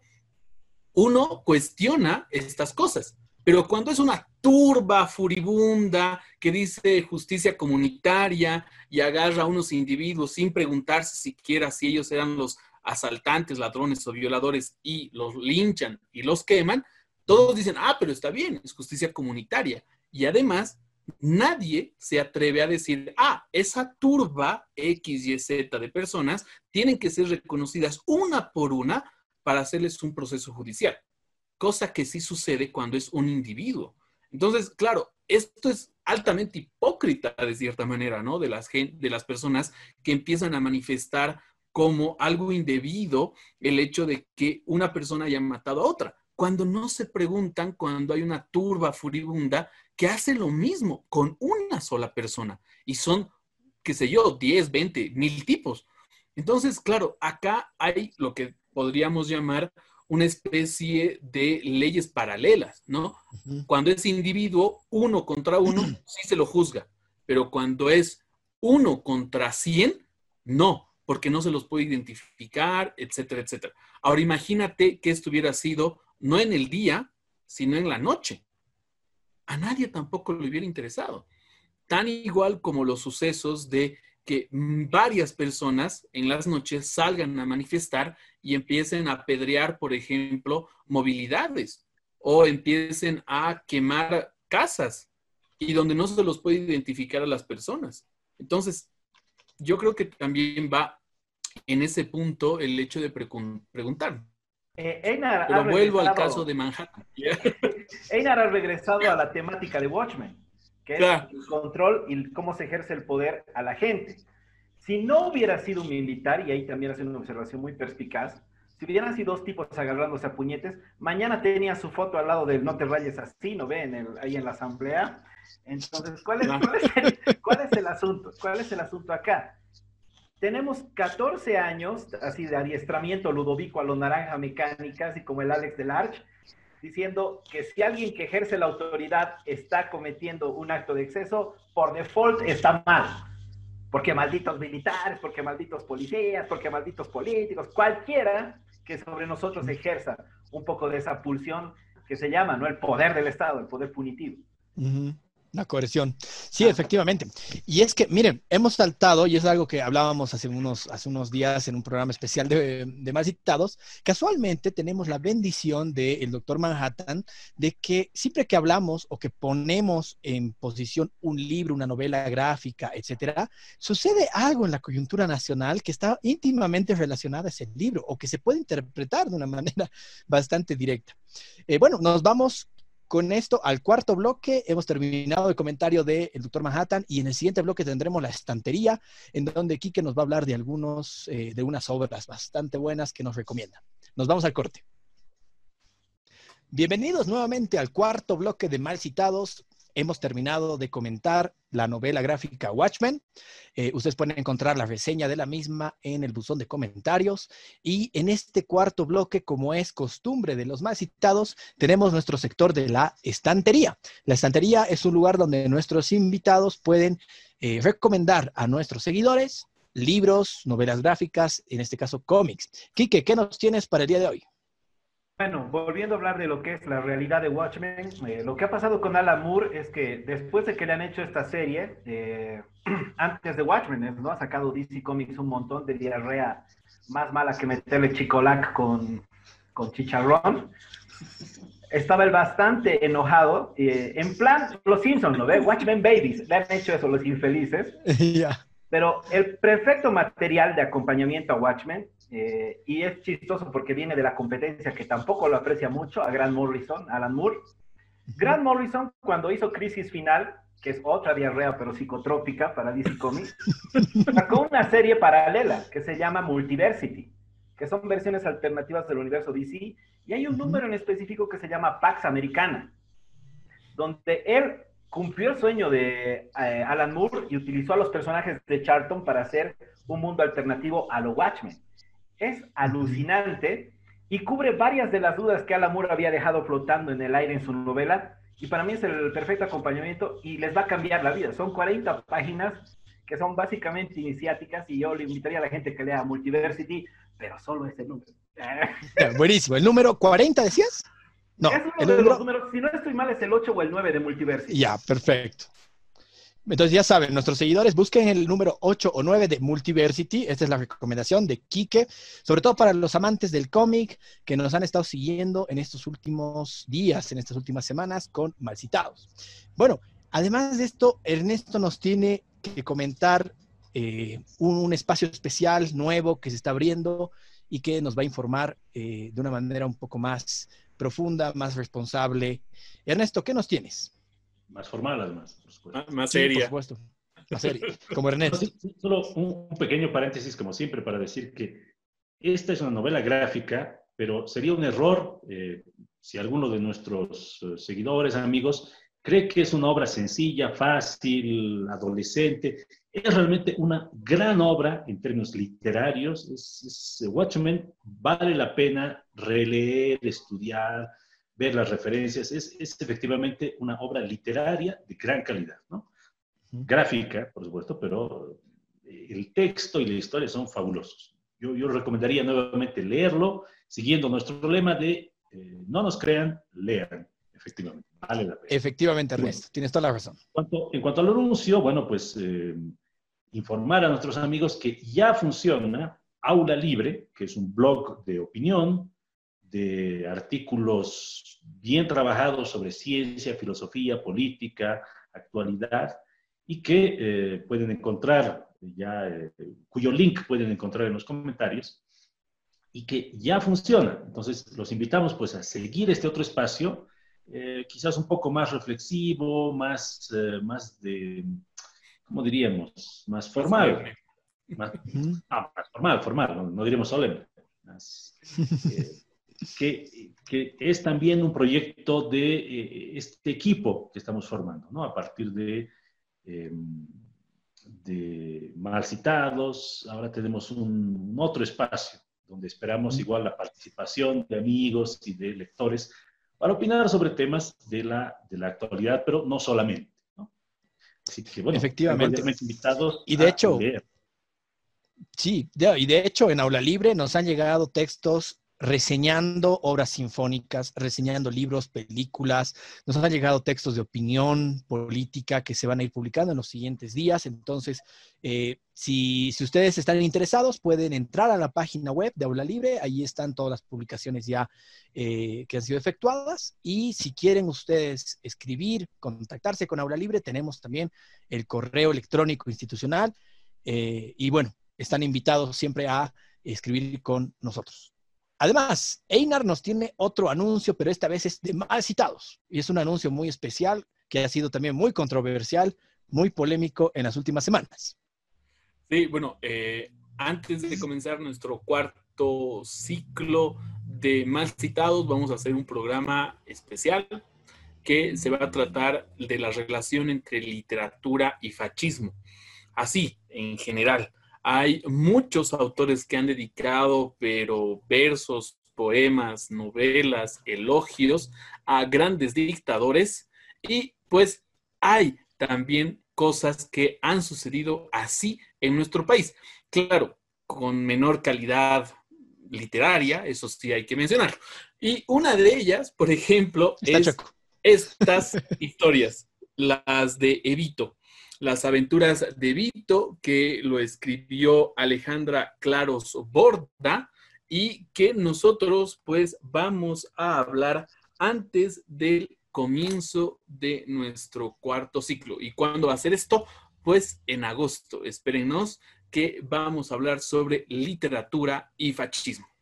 Uno cuestiona estas cosas. Pero cuando es una turba furibunda que dice justicia comunitaria y agarra a unos individuos sin preguntarse siquiera si ellos eran los asaltantes, ladrones o violadores y los linchan y los queman, todos dicen, ah, pero está bien, es justicia comunitaria. Y además, nadie se atreve a decir, ah, esa turba X, Y, Z de personas tienen que ser reconocidas una por una para hacerles un proceso judicial, cosa que sí sucede cuando es un individuo. Entonces, claro, esto es altamente hipócrita de cierta manera, ¿no? De las, de las personas que empiezan a manifestar como algo indebido el hecho de que una persona haya matado a otra cuando no se preguntan cuando hay una turba furibunda que hace lo mismo con una sola persona y son, qué sé yo, 10, 20, mil tipos. Entonces, claro, acá hay lo que podríamos llamar una especie de leyes paralelas, ¿no? Cuando es individuo, uno contra uno, sí se lo juzga, pero cuando es uno contra cien, no, porque no se los puede identificar, etcétera, etcétera. Ahora imagínate que esto hubiera sido no en el día, sino en la noche. A nadie tampoco le hubiera interesado. Tan igual como los sucesos de que varias personas en las noches salgan a manifestar y empiecen a apedrear, por ejemplo, movilidades o empiecen a quemar casas y donde no se los puede identificar a las personas. Entonces, yo creo que también va en ese punto el hecho de preguntar. Eh, Einar Pero vuelvo al caso de Manhattan. Einar ha regresado a la temática de Watchmen, que es el control y cómo se ejerce el poder a la gente. Si no hubiera sido un militar, y ahí también hace una observación muy perspicaz, si hubieran sido dos tipos agarrándose a puñetes, mañana tenía su foto al lado del no te rayes así, ¿no ve? ahí en la asamblea. Entonces, ¿cuál es, ¿cuál es el asunto? ¿Cuál es el asunto acá? Tenemos 14 años así de adiestramiento ludovico a los naranja mecánica, así como el Alex del Arch, diciendo que si alguien que ejerce la autoridad está cometiendo un acto de exceso, por default está mal. Porque malditos militares, porque malditos policías, porque malditos políticos, cualquiera que sobre nosotros ejerza un poco de esa pulsión que se llama, ¿no? El poder del Estado, el poder punitivo. Una coerción. Sí, efectivamente. Y es que, miren, hemos saltado, y es algo que hablábamos hace unos, hace unos días en un programa especial de, de más citados, casualmente tenemos la bendición del doctor Manhattan de que siempre que hablamos o que ponemos en posición un libro, una novela gráfica, etcétera, sucede algo en la coyuntura nacional que está íntimamente relacionada a ese libro o que se puede interpretar de una manera bastante directa. Eh, bueno, nos vamos con esto, al cuarto bloque, hemos terminado el comentario del doctor Manhattan y en el siguiente bloque tendremos la estantería, en donde Quique nos va a hablar de algunos, eh, de unas obras bastante buenas que nos recomienda. Nos vamos al corte. Bienvenidos nuevamente al cuarto bloque de Mal Citados hemos terminado de comentar la novela gráfica Watchmen. Eh, ustedes pueden encontrar la reseña de la misma en el buzón de comentarios. Y en este cuarto bloque, como es costumbre de los más citados, tenemos nuestro sector de la estantería. La estantería es un lugar donde nuestros invitados pueden eh, recomendar a nuestros seguidores libros, novelas gráficas, en este caso cómics. Quique, ¿qué nos tienes para el día de hoy? Bueno, volviendo a hablar de lo que es la realidad de Watchmen, eh, lo que ha pasado con Alan Moore es que después de que le han hecho esta serie, eh, antes de Watchmen, ¿no? Ha sacado DC Comics un montón de diarrea más mala que meterle chicolac con, con chicharrón. Estaba él bastante enojado, eh, en plan, los Simpsons, ¿no ve? Watchmen Babies, le han hecho eso los infelices. Pero el perfecto material de acompañamiento a Watchmen eh, y es chistoso porque viene de la competencia que tampoco lo aprecia mucho a Grant Morrison, Alan Moore. Grant Morrison, cuando hizo Crisis Final, que es otra diarrea pero psicotrópica para DC Comics, sacó una serie paralela que se llama Multiversity, que son versiones alternativas del universo DC, y hay un número en específico que se llama Pax Americana, donde él cumplió el sueño de eh, Alan Moore y utilizó a los personajes de Charlton para hacer un mundo alternativo a lo Watchmen es alucinante y cubre varias de las dudas que Alan Moore había dejado flotando en el aire en su novela. Y para mí es el perfecto acompañamiento y les va a cambiar la vida. Son 40 páginas que son básicamente iniciáticas y yo le invitaría a la gente que lea Multiversity, pero solo ese número. Buenísimo. ¿El número 40 decías? No. Es uno de los números, si no estoy mal, es el 8 o el 9 de Multiversity. Ya, perfecto. Entonces ya saben, nuestros seguidores busquen el número 8 o 9 de Multiversity. Esta es la recomendación de Kike, sobre todo para los amantes del cómic que nos han estado siguiendo en estos últimos días, en estas últimas semanas con Malcitados. Bueno, además de esto, Ernesto nos tiene que comentar eh, un, espacio especial nuevo que se está abriendo y que nos va a informar eh, de una manera un poco más profunda, más responsable. Ernesto, ¿qué nos tienes? Más formal además, por supuesto. más seria. por supuesto. Más seria, como Ernesto. Solo un pequeño paréntesis, como siempre, para decir que esta es una novela gráfica, pero sería un error eh, si alguno de nuestros eh, seguidores, amigos, cree que es una obra sencilla, fácil, adolescente. Es realmente una gran obra en términos literarios. es, Watchmen vale la pena releer, estudiar, ver las referencias, es, es, efectivamente una obra literaria de gran calidad, ¿no? Gráfica, por supuesto, pero eh, el texto y la historia son fabulosos. Yo, yo recomendaría nuevamente leerlo, siguiendo nuestro lema de eh, no nos crean, lean. Efectivamente, vale la pena. Efectivamente, Ernesto, tienes toda la razón. En cuanto, en cuanto al anuncio, bueno, pues eh, informar a nuestros amigos que ya funciona Aula Libre, que es un blog de opinión, de artículos bien trabajados sobre ciencia, filosofía, política, actualidad, y que eh, pueden encontrar ya, eh, cuyo link pueden encontrar en los comentarios y que ya funciona. Entonces, los invitamos pues a seguir este otro espacio, eh, quizás un poco más reflexivo, más, más de, ¿cómo diríamos? Más formal. Más, ah, más formal, formal, no, no diremos solemne. Más, que, que, es también un proyecto de este equipo que estamos formando, ¿no? A partir de Em, de mal citados. Ahora tenemos un, otro espacio donde esperamos igual la participación de amigos y de lectores para opinar sobre temas de la, de la actualidad, pero no solamente. ¿no? Así que, bueno, efectivamente. Invitados y de hecho, sí, y de hecho en Aula Libre nos han llegado textos reseñando obras sinfónicas, reseñando libros, películas. Nos han llegado textos de opinión política que se van a ir publicando en los siguientes días. Entonces, eh, si, ustedes están interesados, pueden entrar a la página web de Aula Libre. Ahí están todas las publicaciones ya eh, que han sido efectuadas. Y si quieren ustedes escribir, contactarse con Aula Libre, tenemos también el correo electrónico institucional. Eh, y bueno, están invitados siempre a escribir con nosotros. Además, Einar nos tiene otro anuncio, pero esta vez es de más citados. Y es un anuncio muy especial que ha sido también muy controversial, muy polémico en las últimas semanas. Sí, bueno, eh, antes de comenzar nuestro cuarto ciclo de más citados, vamos a hacer un programa especial que se va a tratar de la relación entre literatura y fascismo. Así, en general. Hay muchos autores que han dedicado, pero versos, poemas, novelas, elogios a grandes dictadores y pues hay también cosas que han sucedido así en nuestro país. Claro, con menor calidad literaria, eso sí hay que mencionar. Y una de ellas, por ejemplo, es estas historias, las de Evito. Las aventuras de Vito, que lo escribió Alejandra Claros Borda y que nosotros pues vamos a hablar antes del comienzo de nuestro cuarto ciclo. ¿Y cuándo va a ser esto? Pues en agosto. Espérenos que vamos a hablar sobre literatura y fascismo.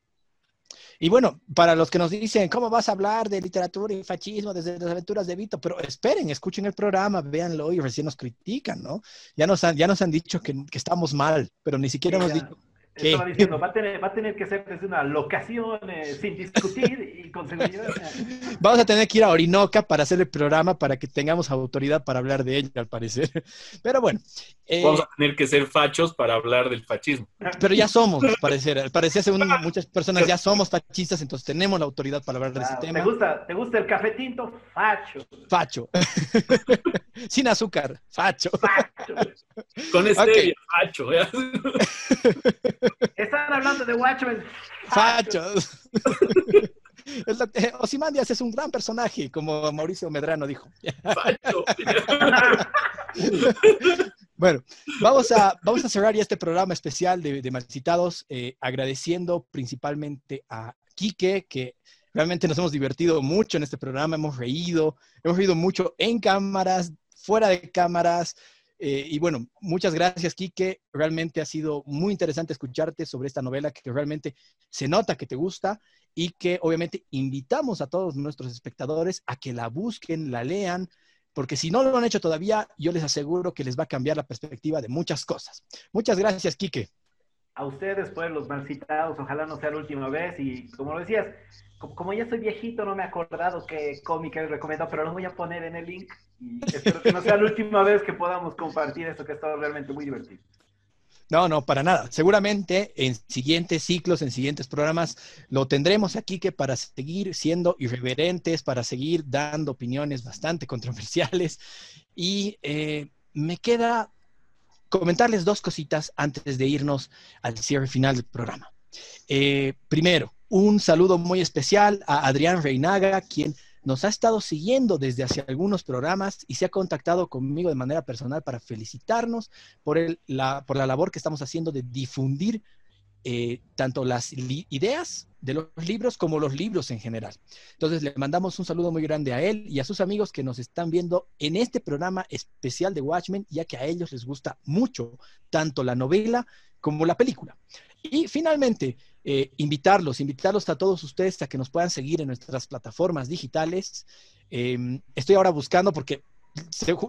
Y bueno, para los que nos dicen, ¿cómo vas a hablar de literatura y fascismo desde las aventuras de Vito? Pero esperen, escuchen el programa, véanlo y recién nos critican, ¿no? Ya nos han, ya nos han dicho que, que estamos mal, pero ni siquiera hemos dicho estaba diciendo, va a, tener, va a tener que ser desde una locación eh, sin discutir y con seguridad. Vamos a tener que ir a Orinoca para hacer el programa para que tengamos autoridad para hablar de ella, al parecer. Pero bueno. Eh, Vamos a tener que ser fachos para hablar del fascismo. Pero ya somos, al parecer. Al parecer, según muchas personas, ya somos fascistas, entonces tenemos la autoridad para hablar de ese tema. ¿Te gusta, ¿Te gusta el café tinto? Facho. Facho. sin azúcar. Facho. Facho. Con este facho. ¿Eh? Están hablando de Watchmen. Fachos. Osimandias es un gran personaje, como Mauricio Medrano dijo. bueno, vamos a, vamos a cerrar ya este programa especial de, de Malcitados, eh, agradeciendo principalmente a Quique, que realmente nos hemos divertido mucho en este programa, hemos reído, hemos reído mucho en cámaras, fuera de cámaras, eh, y bueno, muchas gracias, Quique. Realmente ha sido muy interesante escucharte sobre esta novela que realmente se nota que te gusta y que obviamente invitamos a todos nuestros espectadores a que la busquen, la lean, porque si no lo han hecho todavía, yo les aseguro que les va a cambiar la perspectiva de muchas cosas. Muchas gracias, Quique. A ustedes, pues, los mal citados, ojalá no sea la última vez y como lo decías, como, ya soy viejito, no me he acordado qué cómic les recomiendo, pero lo voy a poner en el link y espero que no sea la última vez que podamos compartir esto que ha estado realmente muy divertido. No, no, para nada. Seguramente en siguientes ciclos, en siguientes programas, lo tendremos aquí que para seguir siendo irreverentes, para seguir dando opiniones bastante controversiales. Y eh, me queda comentarles dos cositas antes de irnos al cierre final del programa. Eh, primero, un saludo muy especial a Adrián Reinaga, quien nos ha estado siguiendo desde hace algunos programas y se ha contactado conmigo de manera personal para felicitarnos por, la, por la labor que estamos haciendo de difundir eh, tanto las ideas de los libros como los libros en general. Entonces le mandamos un saludo muy grande a él y a sus amigos que nos están viendo en este programa especial de Watchmen, ya que a ellos les gusta mucho tanto la novela como la película. Y finalmente, eh, invitarlos, invitarlos a todos ustedes a que nos puedan seguir en nuestras plataformas digitales. Em, estoy ahora buscando porque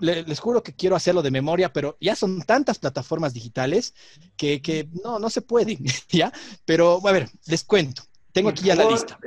les juro que quiero hacerlo de memoria, pero ya son tantas plataformas digitales que, no, no se pueden, ¿ya? Pero, a ver, les cuento. Tengo aquí ya la lista.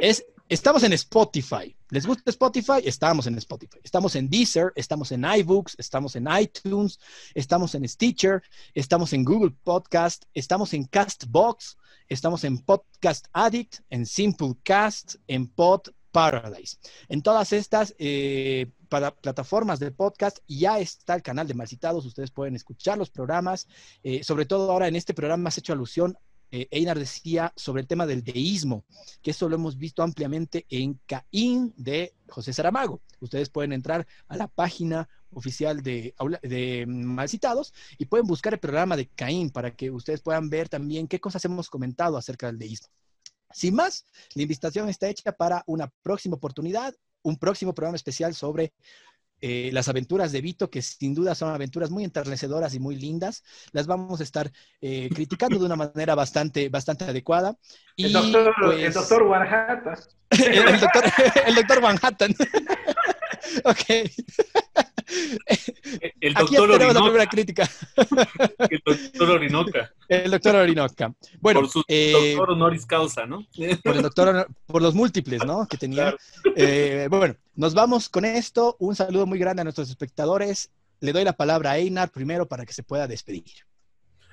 Es, estamos en Spotify. ¿Les gusta Spotify? Estamos en Spotify. Estamos en Deezer, estamos en iBooks, estamos en iTunes, estamos en Stitcher, estamos en Google Podcast, estamos en Castbox, estamos en Podcast Addict, en Simplecast, en Pod Paradise. En todas estas eh, plataformas de podcast ya está el canal de Malcitados. Ustedes pueden escuchar los programas. Eh, sobre todo ahora en este programa has hecho alusión eh, Einar decía sobre el tema del deísmo, que eso lo hemos visto ampliamente en Caín de José Saramago. Ustedes pueden entrar a la página oficial de, de Malcitados y pueden buscar el programa de Caín para que ustedes puedan ver también qué cosas hemos comentado acerca del deísmo. Sin más, la invitación está hecha para una próxima oportunidad, un próximo programa especial sobre eh, las aventuras de Vito, que sin duda son aventuras muy enternecedoras y muy lindas. Las vamos a estar eh, criticando de una manera bastante, bastante adecuada. Y, el, doctor, el doctor Manhattan. el, doctor, el doctor Manhattan. ok. El doctor Aquí la primera crítica. El doctor Orinoca. El doctor Orinoca. Bueno, por su eh, doctor honoris causa, ¿no? Por el doctor, por los múltiples, ¿no? Que tenía. Eh, bueno, nos vamos con esto. Un saludo muy grande a nuestros espectadores. Le doy la palabra a Einar primero para que se pueda despedir.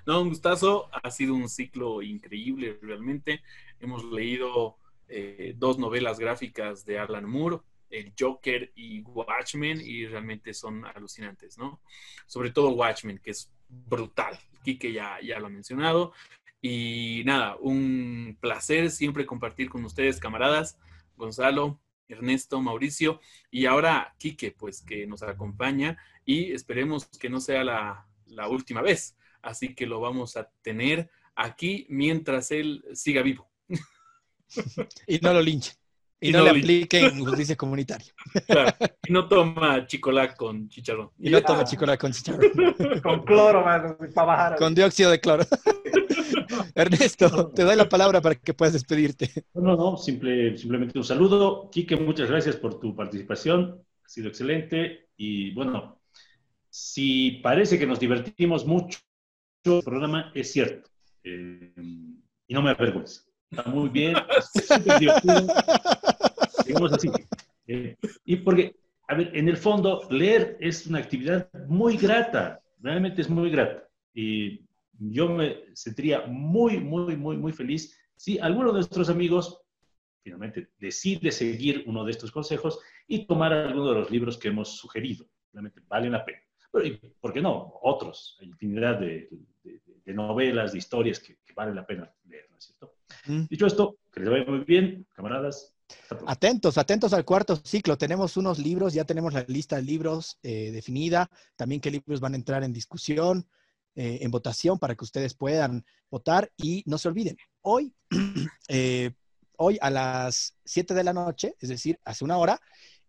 No, un gustazo. Ha sido un ciclo increíble, realmente. Hemos leído eh, dos novelas gráficas de Alan Moore el Joker y Watchmen y realmente son alucinantes, ¿no? Sobre todo Watchmen, que es brutal. Kike ya, ya lo ha mencionado. Y nada, un placer siempre compartir con ustedes, camaradas, Gonzalo, Ernesto, Mauricio y ahora Quique, pues que nos acompaña y esperemos que no sea la, la última vez. Así que lo vamos a tener aquí mientras él siga vivo. y no lo linchen. Y, no, le apliquen justicia comunitaria. Claro. Y no toma chicolá con chicharrón. Y no toma chicolá con chicharrón. Con cloro, para bajar. Con dióxido de cloro. Ernesto, te doy la palabra para que puedas despedirte. No, no, simple, simplemente un saludo. Quique, muchas gracias por tu participación. Ha sido excelente. Y bueno, si parece que nos divertimos mucho, el programa es cierto. Eh, y no me avergüenza. Está muy bien. Así. Eh, y porque, a ver, en el fondo, leer es una actividad muy grata. Realmente es muy grata. Y yo me sentiría muy, muy, muy, muy feliz si alguno de nuestros amigos finalmente decide seguir uno de estos consejos y tomar alguno de los libros que hemos sugerido. Realmente valen la pena. Pero, ¿por qué no? Otros, hay infinidad de, novelas, de historias que, que, vale la pena leer, ¿no es cierto? Mm. Dicho esto, que les vaya muy bien, camaradas. Atentos, atentos al cuarto ciclo. Tenemos unos libros, ya tenemos la lista de libros eh, definida, también qué libros van a entrar en discusión, eh, en votación, para que ustedes puedan votar. Y no se olviden, hoy, eh, hoy a las 7 de la noche, es decir, hace una hora,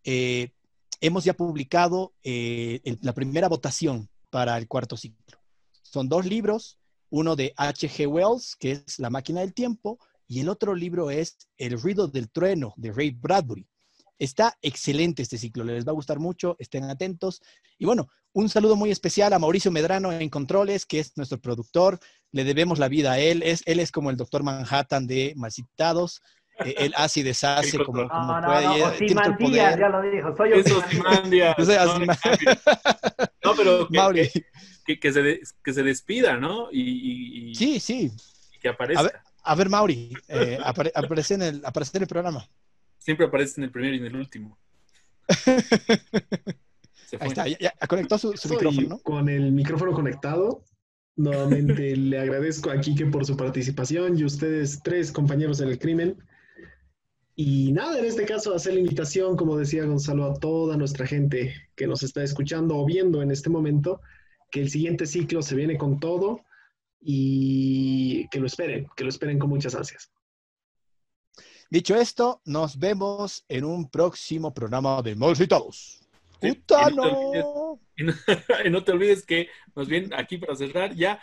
hemos ya publicado la primera votación para el cuarto ciclo. Son dos libros, uno de H.G. Wells, que es La máquina del tiempo, y el otro libro es El ruido del trueno, de Ray Bradbury. Está excelente este ciclo, les va a gustar mucho, estén atentos. Y bueno, un saludo muy especial a Mauricio Medrano en Controles, que es nuestro productor. Le debemos la vida a él. Es, él es como el doctor Manhattan de Malcitados. Eh, él hace y deshace como, como no, puede. No, Ozymandias, ya lo dijo. Soy Ozymandias. no, pero que, que, se, que se despida, ¿no? Y, y, sí, sí. Y que aparezca. A ver, Mauri, eh, aparece, en el, aparece en el programa. Siempre aparece en el primero y en el último. Ahí está, ya, conectó su, micrófono. Con el micrófono conectado, nuevamente le agradezco a Kike por su participación y ustedes tres compañeros en el crimen. Y nada, en este caso hacer la invitación, como decía Gonzalo, a toda nuestra gente que nos está escuchando o viendo en este momento, que el siguiente ciclo se viene con todo y que lo esperen, que lo esperen con muchas ansias. Dicho esto, nos vemos en un próximo programa de Malcitados. Sí, ¡Utano! Y no, y no te olvides que, más bien, aquí para cerrar, ya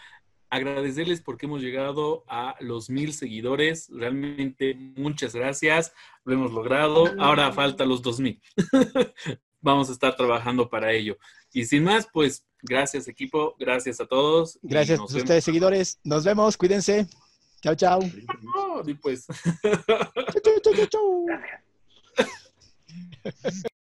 agradecerles porque hemos llegado a los mil seguidores. Realmente, muchas gracias. Lo hemos logrado. Ahora falta los dos mil. Vamos a estar trabajando para ello. Y sin más, pues, gracias equipo, gracias a todos. Gracias a ustedes, vemos. seguidores. Nos vemos. Cuídense. Chao, chao. Y pues. Chau, chau, chau, chau.